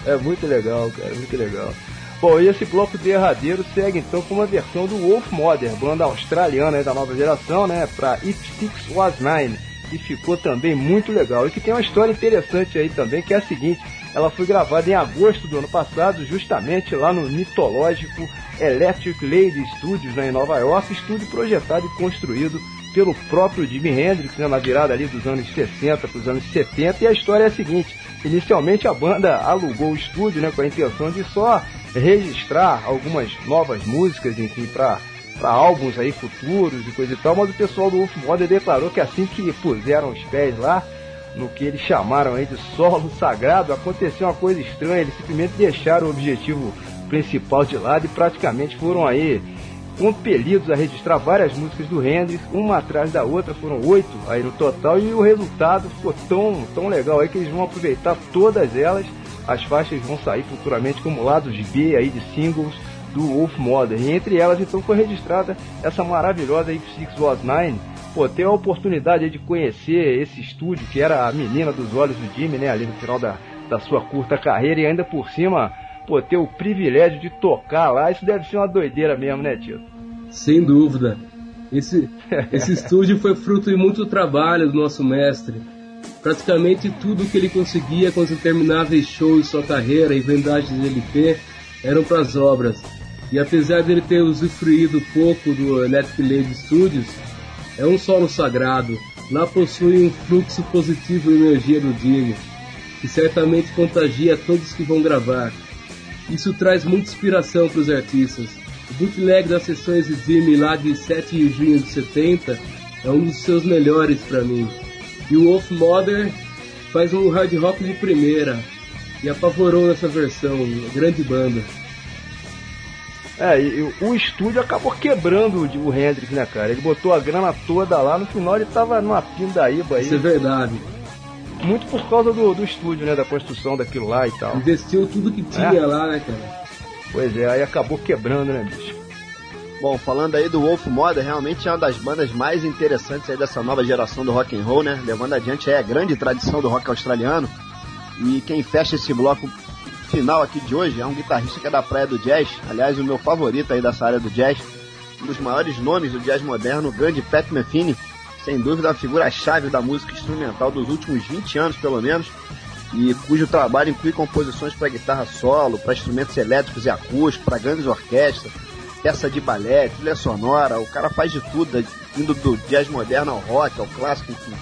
É muito legal, cara, muito legal. Bom, e esse bloco derradeiro segue então com uma versão do Wolf Mother, banda australiana aí da nova geração, né? Pra It Six Was Nine, que ficou também muito legal. E que tem uma história interessante aí também, que é a seguinte: ela foi gravada em agosto do ano passado, justamente lá no mitológico Electric Lady Studios, né, em Nova York, estúdio projetado e construído pelo próprio Jimi Hendrix, né, na virada ali dos anos 60 para os anos 70. E a história é a seguinte: inicialmente a banda alugou o estúdio né, com a intenção de só registrar algumas novas músicas, enfim, para para álbuns aí futuros e coisa e tal, mas o pessoal do Wolf Mother declarou que assim que puseram os pés lá, no que eles chamaram aí de solo sagrado, aconteceu uma coisa estranha, eles simplesmente deixaram o objetivo principal de lado e praticamente foram aí compelidos a registrar várias músicas do Hendrix, uma atrás da outra, foram oito aí no total, e o resultado ficou tão, tão legal aí que eles vão aproveitar todas elas, as faixas vão sair futuramente como lados B aí de singles do Wolf Mother, e entre elas então foi registrada essa maravilhosa If Six Was Nine, pô, ter a oportunidade de conhecer esse estúdio, que era a menina dos olhos do Jimmy, né, ali no final da, da sua curta carreira, e ainda por cima, pô, ter o privilégio de tocar lá, isso deve ser uma doideira mesmo, né, tio? Sem dúvida. Esse, esse estúdio foi fruto de muito trabalho do nosso mestre. Praticamente tudo que ele conseguia com os intermináveis shows de sua carreira e vendagens de LP eram para as obras. E apesar dele ter usufruído pouco do Electric Lady Studios, é um solo sagrado. Lá possui um fluxo positivo de energia do Jimmy, que certamente contagia todos que vão gravar. Isso traz muita inspiração para os artistas. O bootleg das sessões de Jimmy lá de 7 de junho de 70 é um dos seus melhores para mim. E o Wolf Mother faz um hard rock de primeira e apavorou nessa versão, grande banda. É, e, e o estúdio acabou quebrando o, o Hendrix, né, cara? Ele botou a grana toda lá, no final ele tava numa pindaíba aí. Isso é verdade. Muito por causa do, do estúdio, né? Da construção daquilo lá e tal. Investiu tudo que tinha É. lá, né, cara? Pois é, aí acabou quebrando, né, bicho? Bom, falando aí do Wolf Mother, realmente é uma das bandas mais interessantes aí dessa nova geração do rock and roll, né? Levando adiante aí a grande tradição do rock australiano. E quem fecha esse bloco final aqui de hoje é um guitarrista que é da praia do jazz, aliás, o meu favorito aí dessa área do jazz, um dos maiores nomes do jazz moderno, o grande Pat Metheny, sem dúvida a figura-chave da música instrumental dos últimos 20 anos, pelo menos, e cujo trabalho inclui composições para guitarra solo, para instrumentos elétricos e acústicos, para grandes orquestras, peça de balé, trilha sonora, o cara faz de tudo, indo do jazz moderno ao rock, ao clássico, enfim.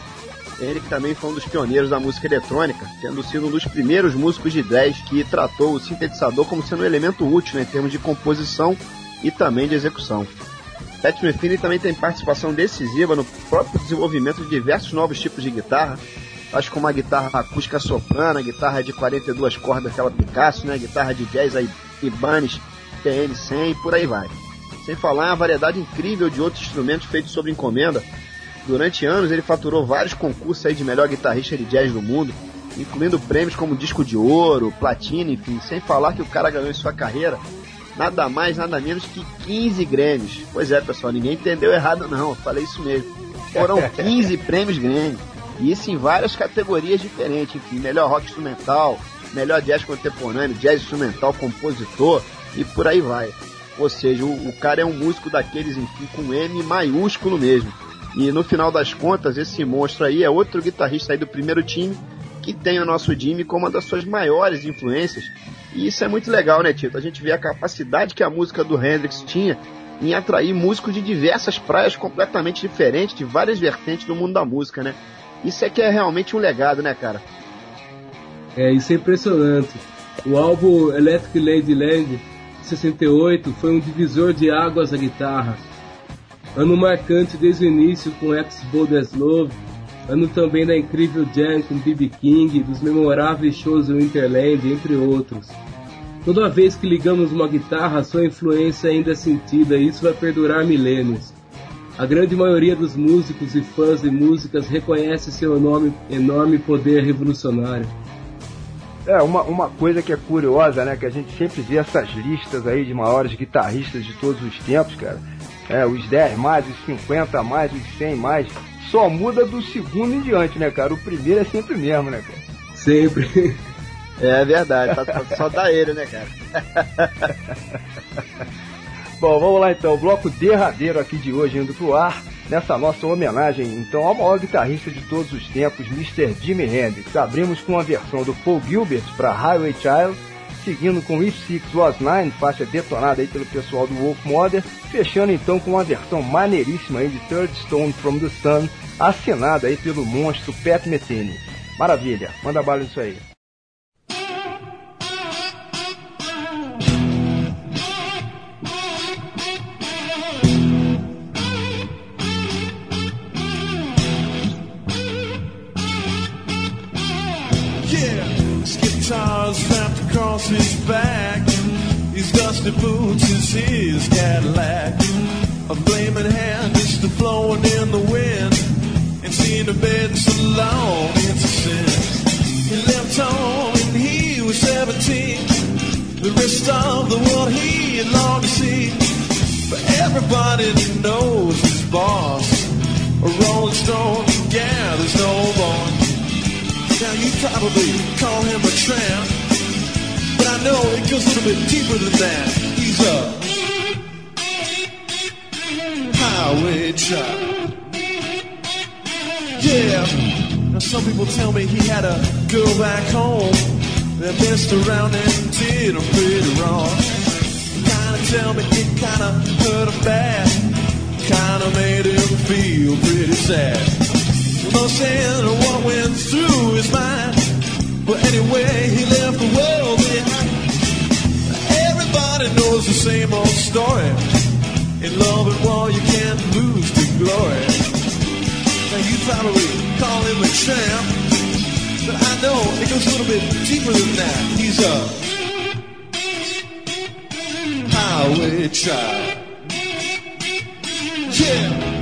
Que também foi um dos pioneiros da música eletrônica, tendo sido um dos primeiros músicos de jazz que tratou o sintetizador como sendo um elemento útil né, em termos de composição e também de execução. Pat Metheny também tem participação decisiva no próprio desenvolvimento de diversos novos tipos de guitarra, tais como a guitarra acústica soprano, a guitarra de 42 cordas, aquela Picasso, né, a guitarra de jazz aí, Ibanez, PN100 e por aí vai. Sem falar uma variedade incrível de outros instrumentos feitos sob encomenda. Durante anos ele faturou vários concursos aí de melhor guitarrista de jazz do mundo, incluindo prêmios como disco de ouro, platina, enfim, sem falar que o cara ganhou em sua carreira nada mais, nada menos que 15 Grêmios. Pois é, pessoal, ninguém entendeu errado não, eu falei isso mesmo. Foram 15 prêmios Grêmio. E isso em várias categorias diferentes, enfim, melhor rock instrumental, melhor jazz contemporâneo, jazz instrumental, compositor e por aí vai. Ou seja, o, o cara é um músico daqueles, enfim, com M maiúsculo mesmo. E no final das contas, esse monstro aí é outro guitarrista aí do primeiro time que tem o nosso Jimmy como uma das suas maiores influências. E isso é muito legal, né, Tito? A gente vê a capacidade que a música do Hendrix tinha em atrair músicos de diversas praias completamente diferentes, de várias vertentes do mundo da música, né? Isso é que é realmente um legado, né, cara? É, isso é impressionante. O álbum Electric Ladyland, de 68, foi um divisor de águas da guitarra. Ano marcante desde o início com Ex Bodes Love, ano também da incrível jam com B.B. King, dos memoráveis shows do Winterland, entre outros. Toda vez que ligamos uma guitarra, sua influência ainda é sentida e isso vai perdurar milênios. A grande maioria dos músicos e fãs de músicas reconhece seu enorme, enorme poder revolucionário. É, uma, uma coisa que é curiosa, né? Que a gente sempre vê essas listas aí de maiores guitarristas de todos os tempos, cara. É, os 10 mais, os 50 mais, os 100 mais. Só muda do segundo em diante, né, cara? O primeiro é sempre o mesmo, né, cara? Sempre. É verdade, tá- só dá ele, né, cara? Bom, vamos lá então, o bloco derradeiro aqui de hoje indo pro ar, nessa nossa homenagem então ao maior guitarrista de todos os tempos, Mr. Jimi Hendrix. Abrimos com a versão do Paul Gilbert para Highway Child, seguindo com If Six Was Nine, faixa detonada aí pelo pessoal do Wolf Mother, fechando então com uma versão maneiríssima aí de Third Stone from the Sun, assinada aí pelo monstro Pat Metheny. Maravilha, manda bala nisso aí. Across his back. His dusty boots is his Cadillac. A flaming hand is the blowing in the wind. And seeing the bed so long, it's a sin. He left home when he was 17. The rest of the world he had longed to see. But everybody knows his boss. A rolling stone, yeah, there's no one. Now you probably call him a tramp, but I know it goes a little bit deeper than that. He's a highway child. Yeah. Now some people tell me he had a girl back home that messed around and did him pretty wrong. Kinda tell me it kinda hurt him bad, kinda made him feel pretty sad. No saying what went through his mind. But anyway, he left the world behind. Everybody knows the same old story. In love and war, you can't lose to glory. Now you probably call him a champ, but I know it goes a little bit deeper than that. He's a highway child. Yeah.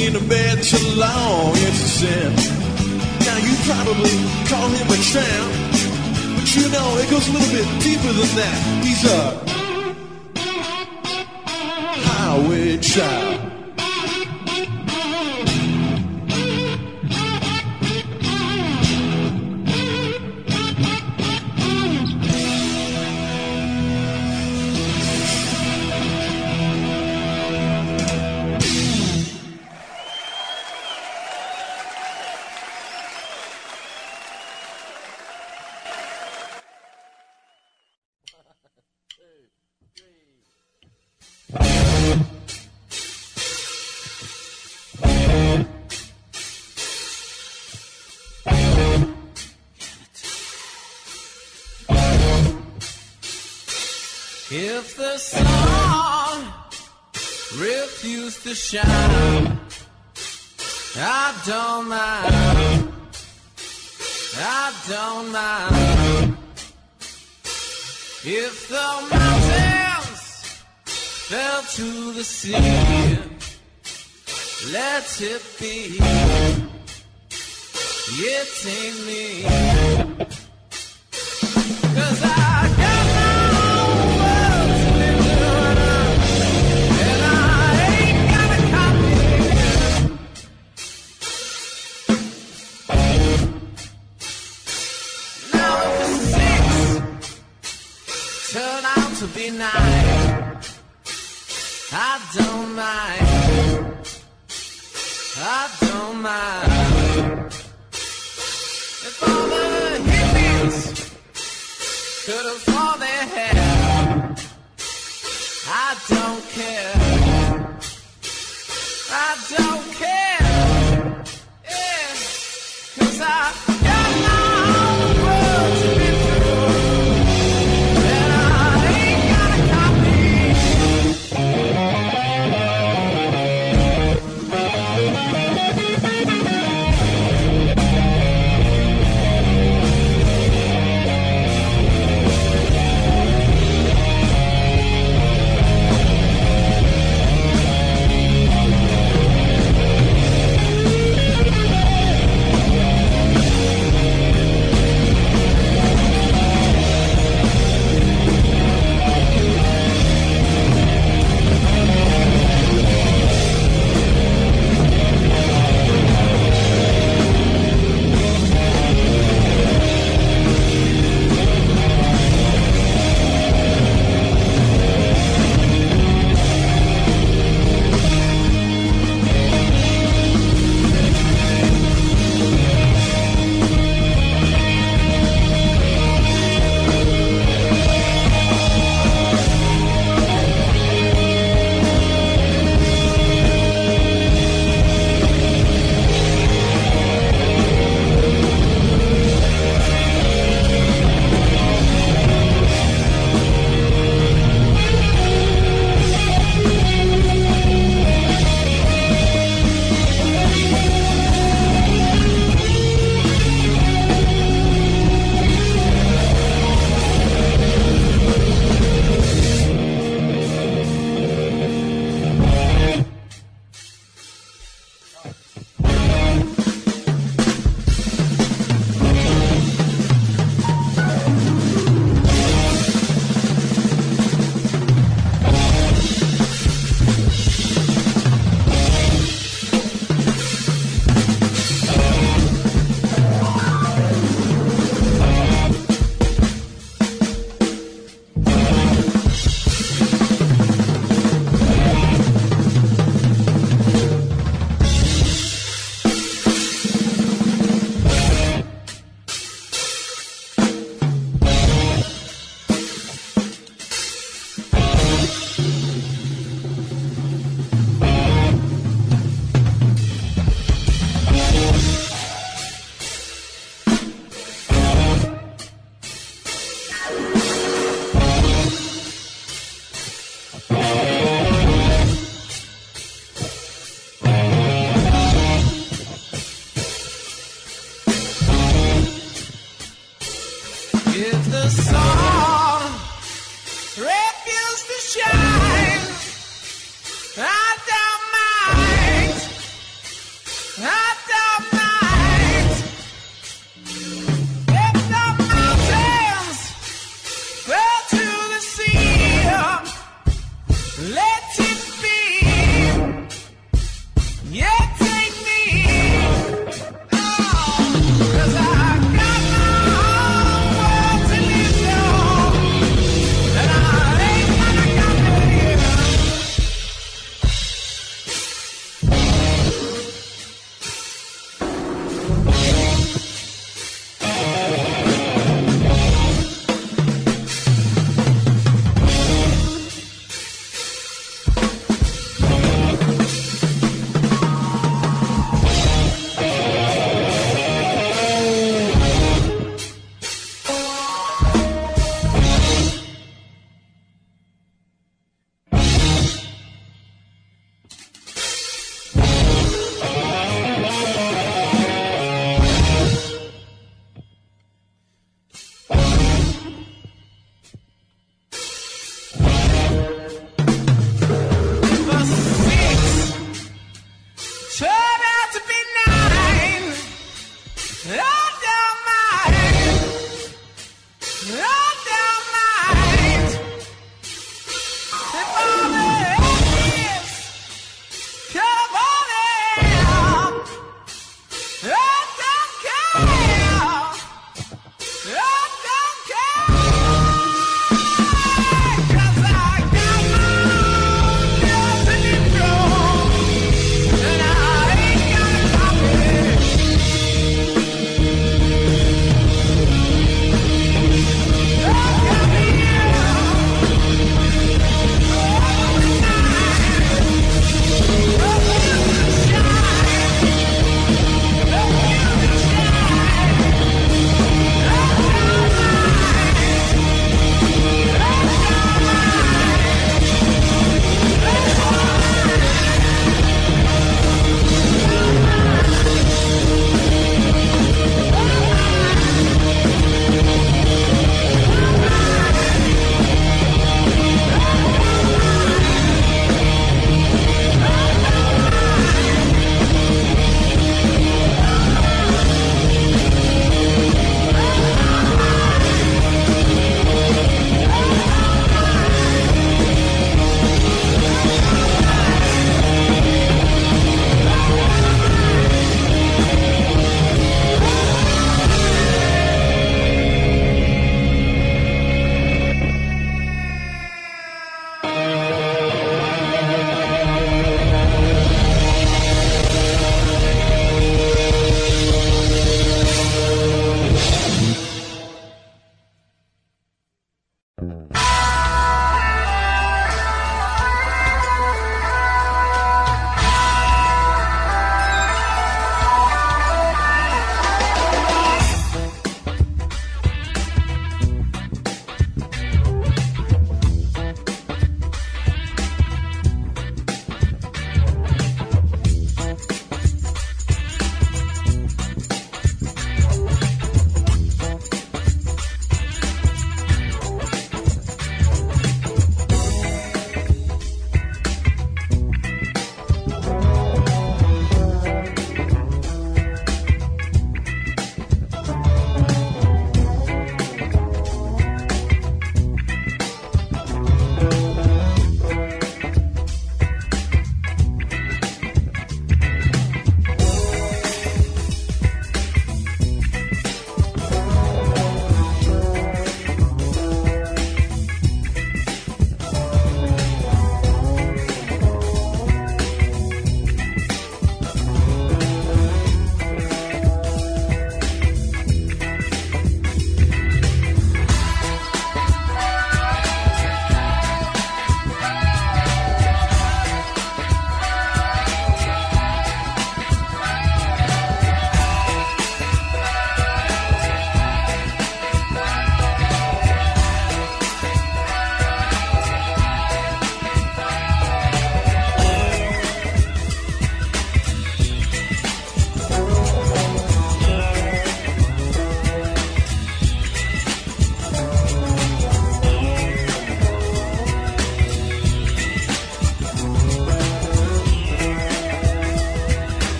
Seeing the bed too long, it's a sin. Now you probably call him a tramp. But you know, it goes a little bit deeper than that. He's a I don't mind. I don't mind. If the mountains fell to the sea, let it be. It ain't me. Be nine, I don't mind. I don't mind. If all the hippies could afford their hair. I don't care.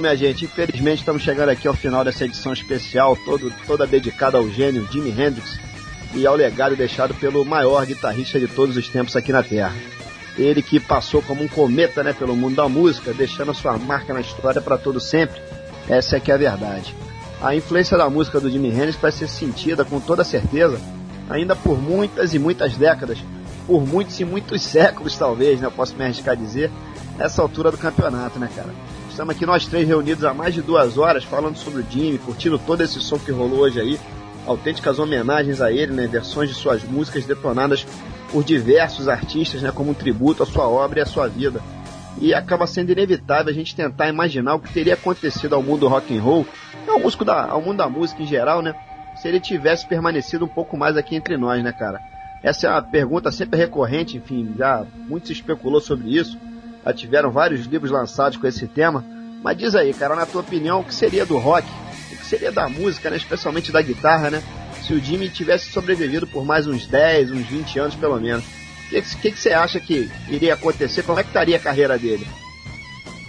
Bom, minha gente, infelizmente estamos chegando aqui ao final dessa edição especial, todo, toda dedicada ao gênio Jimi Hendrix e ao legado deixado pelo maior guitarrista de todos os tempos aqui na Terra. Ele que passou como um cometa né, pelo mundo da música, deixando a sua marca na história para todo sempre. Essa é que é a verdade. A influência da música do Jimi Hendrix vai ser sentida com toda certeza ainda por muitas e muitas décadas, por muitos e muitos séculos talvez, né? Eu posso me arriscar a dizer, nessa altura do campeonato, né, cara? Estamos aqui nós três reunidos há mais de duas horas falando sobre o Jimmy, curtindo todo esse som que rolou hoje aí, autênticas homenagens a ele, né? Versões de suas músicas detonadas por diversos artistas, né? Como um tributo à sua obra e à sua vida. E acaba sendo inevitável a gente tentar imaginar o que teria acontecido ao mundo rock and roll, ao, músico da, ao mundo da música em geral, né? Se ele tivesse permanecido um pouco mais aqui entre nós, né, cara? Essa é uma pergunta sempre recorrente, enfim, já muito se especulou sobre isso. Já tiveram vários livros lançados com esse tema. Mas diz aí, cara, na tua opinião, o que seria do rock? O que seria da música, né? Especialmente da guitarra, né? Se o Jimmy tivesse sobrevivido por mais uns 10, uns 20 anos pelo menos. O que, que, que você acha que iria acontecer? Como é que estaria a carreira dele?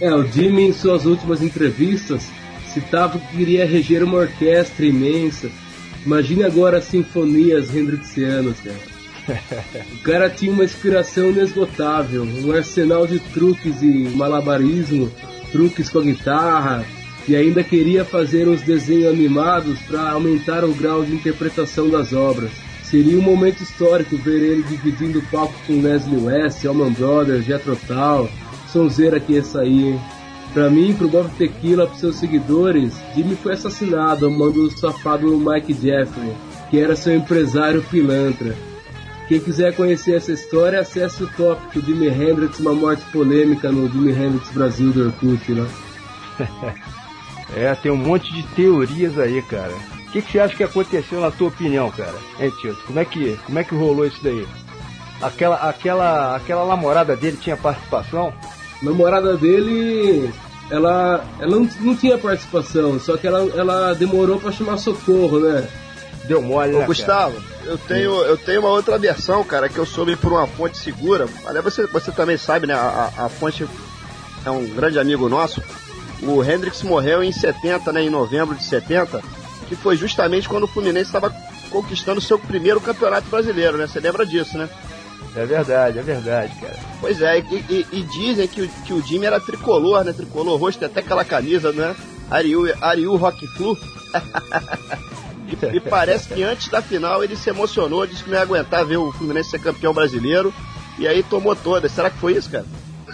É, o Jimmy em suas últimas entrevistas citava que queria reger uma orquestra imensa. Imagine agora as sinfonias hendrixianas, cara. O cara tinha uma inspiração inesgotável, um arsenal de truques e malabarismo, truques com a guitarra, e ainda queria fazer uns desenhos animados para aumentar o grau de interpretação das obras. Seria um momento histórico ver ele dividindo o palco com Leslie West, Allman Brothers, Jethro Tull, sonzeira que ia sair, hein? Pra mim, pro Bob Tequila, pros seus seguidores, Jimmy foi assassinado a mão do safado Mike Jeffrey, que era seu empresário pilantra. Quem quiser conhecer essa história, acesse o tópico Jimi Hendrix, uma morte polêmica no Jimi Hendrix Brasil do Orkut lá. É, tem um monte de teorias aí, cara. O que, que você acha que aconteceu na tua opinião, cara? Hein, Tito? Como é que, como é que rolou isso daí? Aquela, aquela, aquela namorada dele tinha participação? namorada dele, ela, ela não, não tinha participação, só que ela, ela demorou pra chamar socorro, né? Deu mole, Ô, né, Gustavo, eu tenho, eu tenho uma outra versão, cara, que eu soube por uma fonte segura. Aliás, você, você também sabe, né? A, a- fonte é um grande amigo nosso. O Hendrix morreu em 70, né? Em novembro de 70, que foi justamente quando o Fluminense estava conquistando seu primeiro campeonato brasileiro, né? Você lembra disso, né? cara? É verdade, é verdade, cara. Pois é, e, e- e dizem que, o- que o Jimmy era tricolor, né? Tricolor tem até aquela camisa, né? Ariu, Ariu Rock Flu. e, parece que antes da final ele se emocionou, disse que não ia aguentar ver o Fluminense ser campeão brasileiro. E aí tomou todas. Será que foi isso, cara?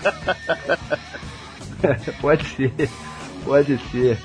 pode ser, pode ser.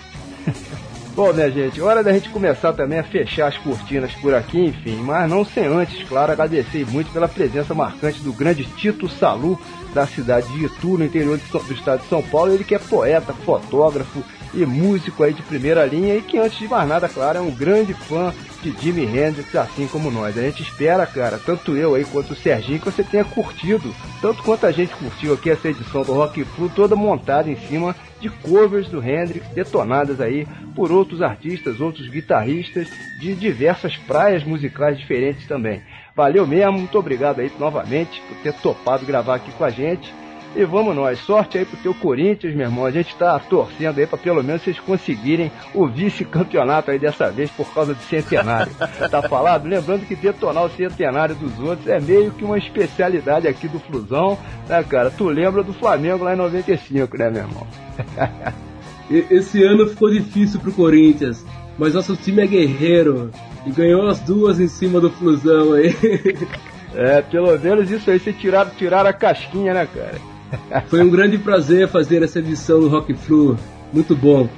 Bom, minha gente, hora da gente começar também a fechar as cortinas por aqui, enfim, mas não sem antes, claro, agradecer muito pela presença marcante do grande Tito Salu, da cidade de Itu, no interior do estado de São Paulo, ele que é poeta, fotógrafo e músico aí de primeira linha e que antes de mais nada, claro, é um grande fã de Jimi Hendrix, assim como nós. A gente espera, cara, tanto eu aí quanto o Serginho, que você tenha curtido, tanto quanto a gente curtiu aqui essa edição do Rock Flu, toda montada em cima de covers do Hendrix, detonadas aí por outros artistas, outros guitarristas de diversas praias musicais diferentes também. Valeu mesmo, muito obrigado aí novamente por ter topado gravar aqui com a gente. E vamos nós, sorte aí pro teu Corinthians, meu irmão. A gente tá torcendo aí pra pelo menos vocês conseguirem o vice-campeonato aí dessa vez por causa do centenário. Tá falado? Lembrando que detonar o centenário dos outros é meio que uma especialidade aqui do Flusão, né, cara? Tu lembra do Flamengo lá em 95, né, meu irmão? Esse ano ficou difícil pro Corinthians, mas nosso time é guerreiro e ganhou as duas em cima do Flusão aí. É, pelo menos isso aí, vocês tiraram, tiraram a casquinha, né, cara? Foi um grande prazer fazer essa edição do Rock Flu, muito bom.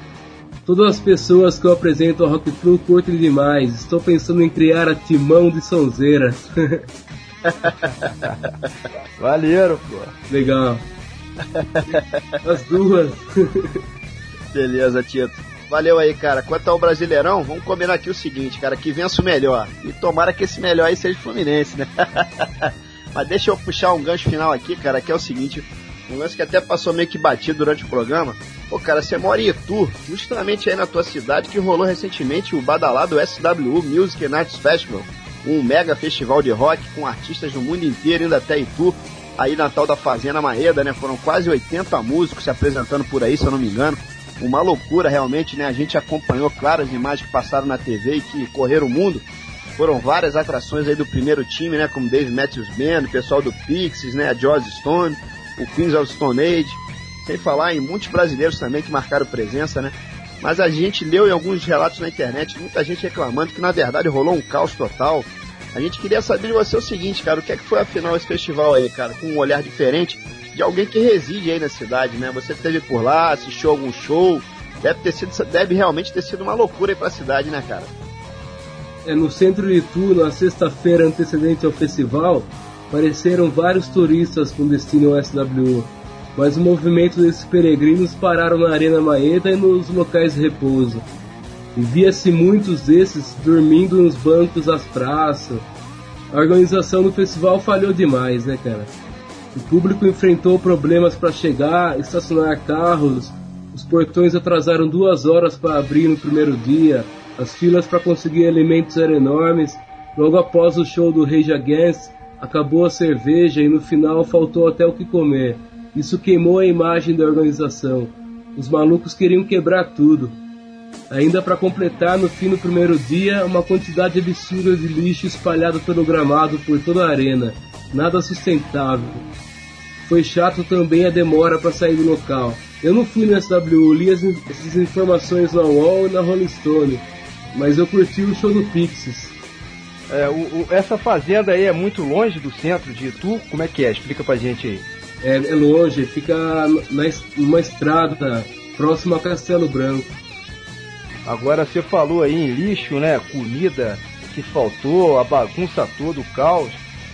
Todas as pessoas que eu apresento ao Rock Flu curtem demais. Estou pensando em criar a Timão de Sonzeira. Valeu, pô. Legal. As duas. Beleza, Tito. Valeu aí, cara. Quanto ao Brasileirão, vamos combinar aqui o seguinte, cara, que vença o melhor. E tomara que esse melhor aí seja o Fluminense, né? Mas deixa eu puxar um gancho final aqui, cara, que é o seguinte, um lance que até passou meio que batido durante o programa. Pô, cara, você mora em Itu, justamente aí na tua cidade, que rolou recentemente o badalado SWU Music Arts Festival, um mega festival de rock com artistas do mundo inteiro indo até Itu, aí na tal da Fazenda Maeda, né? Foram quase 80 músicos se apresentando por aí, se eu não me engano. uma loucura realmente, né? A gente acompanhou, claro, as imagens que passaram na TV e que correram o mundo. Foram várias atrações aí do primeiro time, né? Como Dave Matthews Band, o pessoal do Pixies, né? A Joss Stone, o Queens of Stone Age. Sem falar em muitos brasileiros também que marcaram presença, né? Mas a gente leu em alguns relatos na internet, muita gente reclamando que na verdade rolou um caos total. A gente queria saber de você o seguinte, cara, o que é que foi afinal esse festival aí, cara, com um olhar diferente de alguém que reside aí na cidade, né? Você esteve por lá, assistiu algum show, deve ter sido, deve realmente ter sido uma loucura aí pra cidade, né, cara? É, no centro de Itu, na sexta-feira antecedente ao festival, apareceram vários turistas com destino ao SWU, mas o movimento desses peregrinos pararam na Arena Maeda e nos locais de repouso. Via-se muitos desses dormindo nos bancos das praças. A organização do festival falhou demais, né, cara? O público enfrentou problemas para chegar, estacionar carros, os portões atrasaram duas horas para abrir no primeiro dia, as filas para conseguir alimentos eram enormes. Logo após o show do Rage Against, acabou a cerveja e no final faltou até o que comer. Isso queimou a imagem da organização. Os malucos queriam quebrar tudo. Ainda para completar, no fim do primeiro dia, uma quantidade absurda de lixo espalhado pelo gramado por toda a arena. Nada sustentável. Foi chato também a demora para sair do local. Eu não fui no SW, li as, essas informações na UOL e na Rolling Stone, mas eu curti o show do Pixies. É, o, o- essa fazenda aí é muito longe do centro de Itu? Como é que é? Explica pra gente aí. É, é longe, fica na, numa estrada próxima a Castelo Branco. Agora você falou aí em lixo, né? Comida que faltou, a bagunça toda, o caos.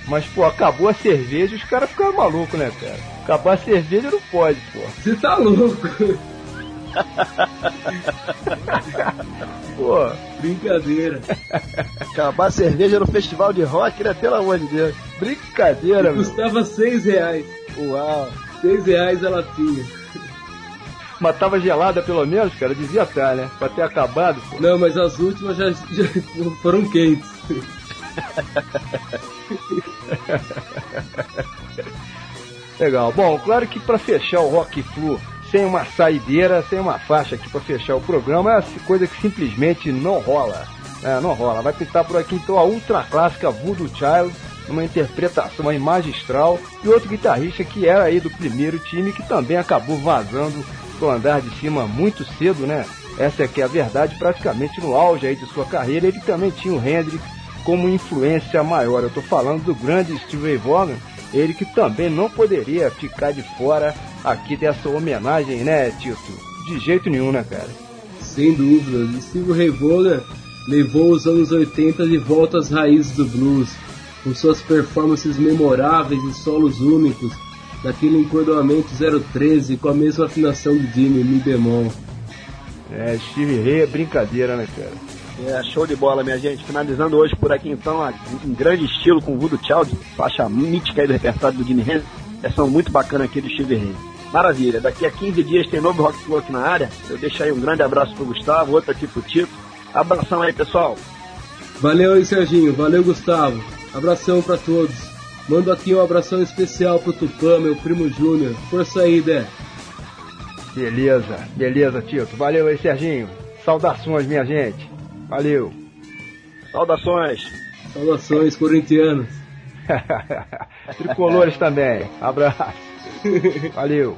Mas, pô, acabou a cerveja os caras ficaram malucos, né, cara? Acabar a cerveja não pode, pô. Você tá louco? Pô, Brincadeira. Acabar a cerveja no festival de rock, né? Pelo amor de Deus. brincadeira, meu. Custava seis reais. Uau. Seis reais a latinha. Mas tava gelada pelo menos, cara? Devia estar, né? Pra ter acabado, pô. Não, mas as últimas já, já foram quentes. Legal. Bom, claro que pra fechar o Rock Flu sem uma saideira, sem uma faixa aqui pra fechar o programa, é coisa que simplesmente não rola. É, não rola. Vai pintar por aqui então a ultra clássica Voodoo Child, uma interpretação aí magistral, e outro guitarrista que era aí do primeiro time, que também acabou vazando pro andar de cima muito cedo, né? Essa é que é a verdade, praticamente no auge aí de sua carreira, ele também tinha o Hendrix como influência maior. Eu tô falando do grande Steve Ray Vaughan, ele que também não poderia ficar de fora aqui dessa homenagem, né, Tito? De jeito nenhum, né, cara? Sem dúvida. Steve Ray Vaughan levou os anos 80 de volta às raízes do blues, com suas performances memoráveis e solos únicos, daquele encordoamento 013 com a mesma afinação de Jimmy, Mi bemol. É, Steve Ray é brincadeira, né, cara? É, show de bola, minha gente. Finalizando hoje por aqui, então, a- em grande estilo com o Voodoo Child, faixa mítica aí do repertório do Jimmy Hendrix. Versão muito bacana aqui do Steve Ray. Maravilha. Daqui a 15 dias tem novo Rock Flow aqui na área. Eu deixo aí um grande abraço pro Gustavo, outro aqui pro Tito. Abração aí, pessoal. Valeu aí, Serginho. Valeu, Gustavo. Abração pra todos. Mando aqui um abração especial pro Tupã, meu primo Júnior. Força aí, Dé. Beleza, beleza, Tito. Valeu aí, Serginho. Saudações, minha gente. Valeu. Saudações. Saudações, corintianos. Tricolores também. Abraço. Valeu.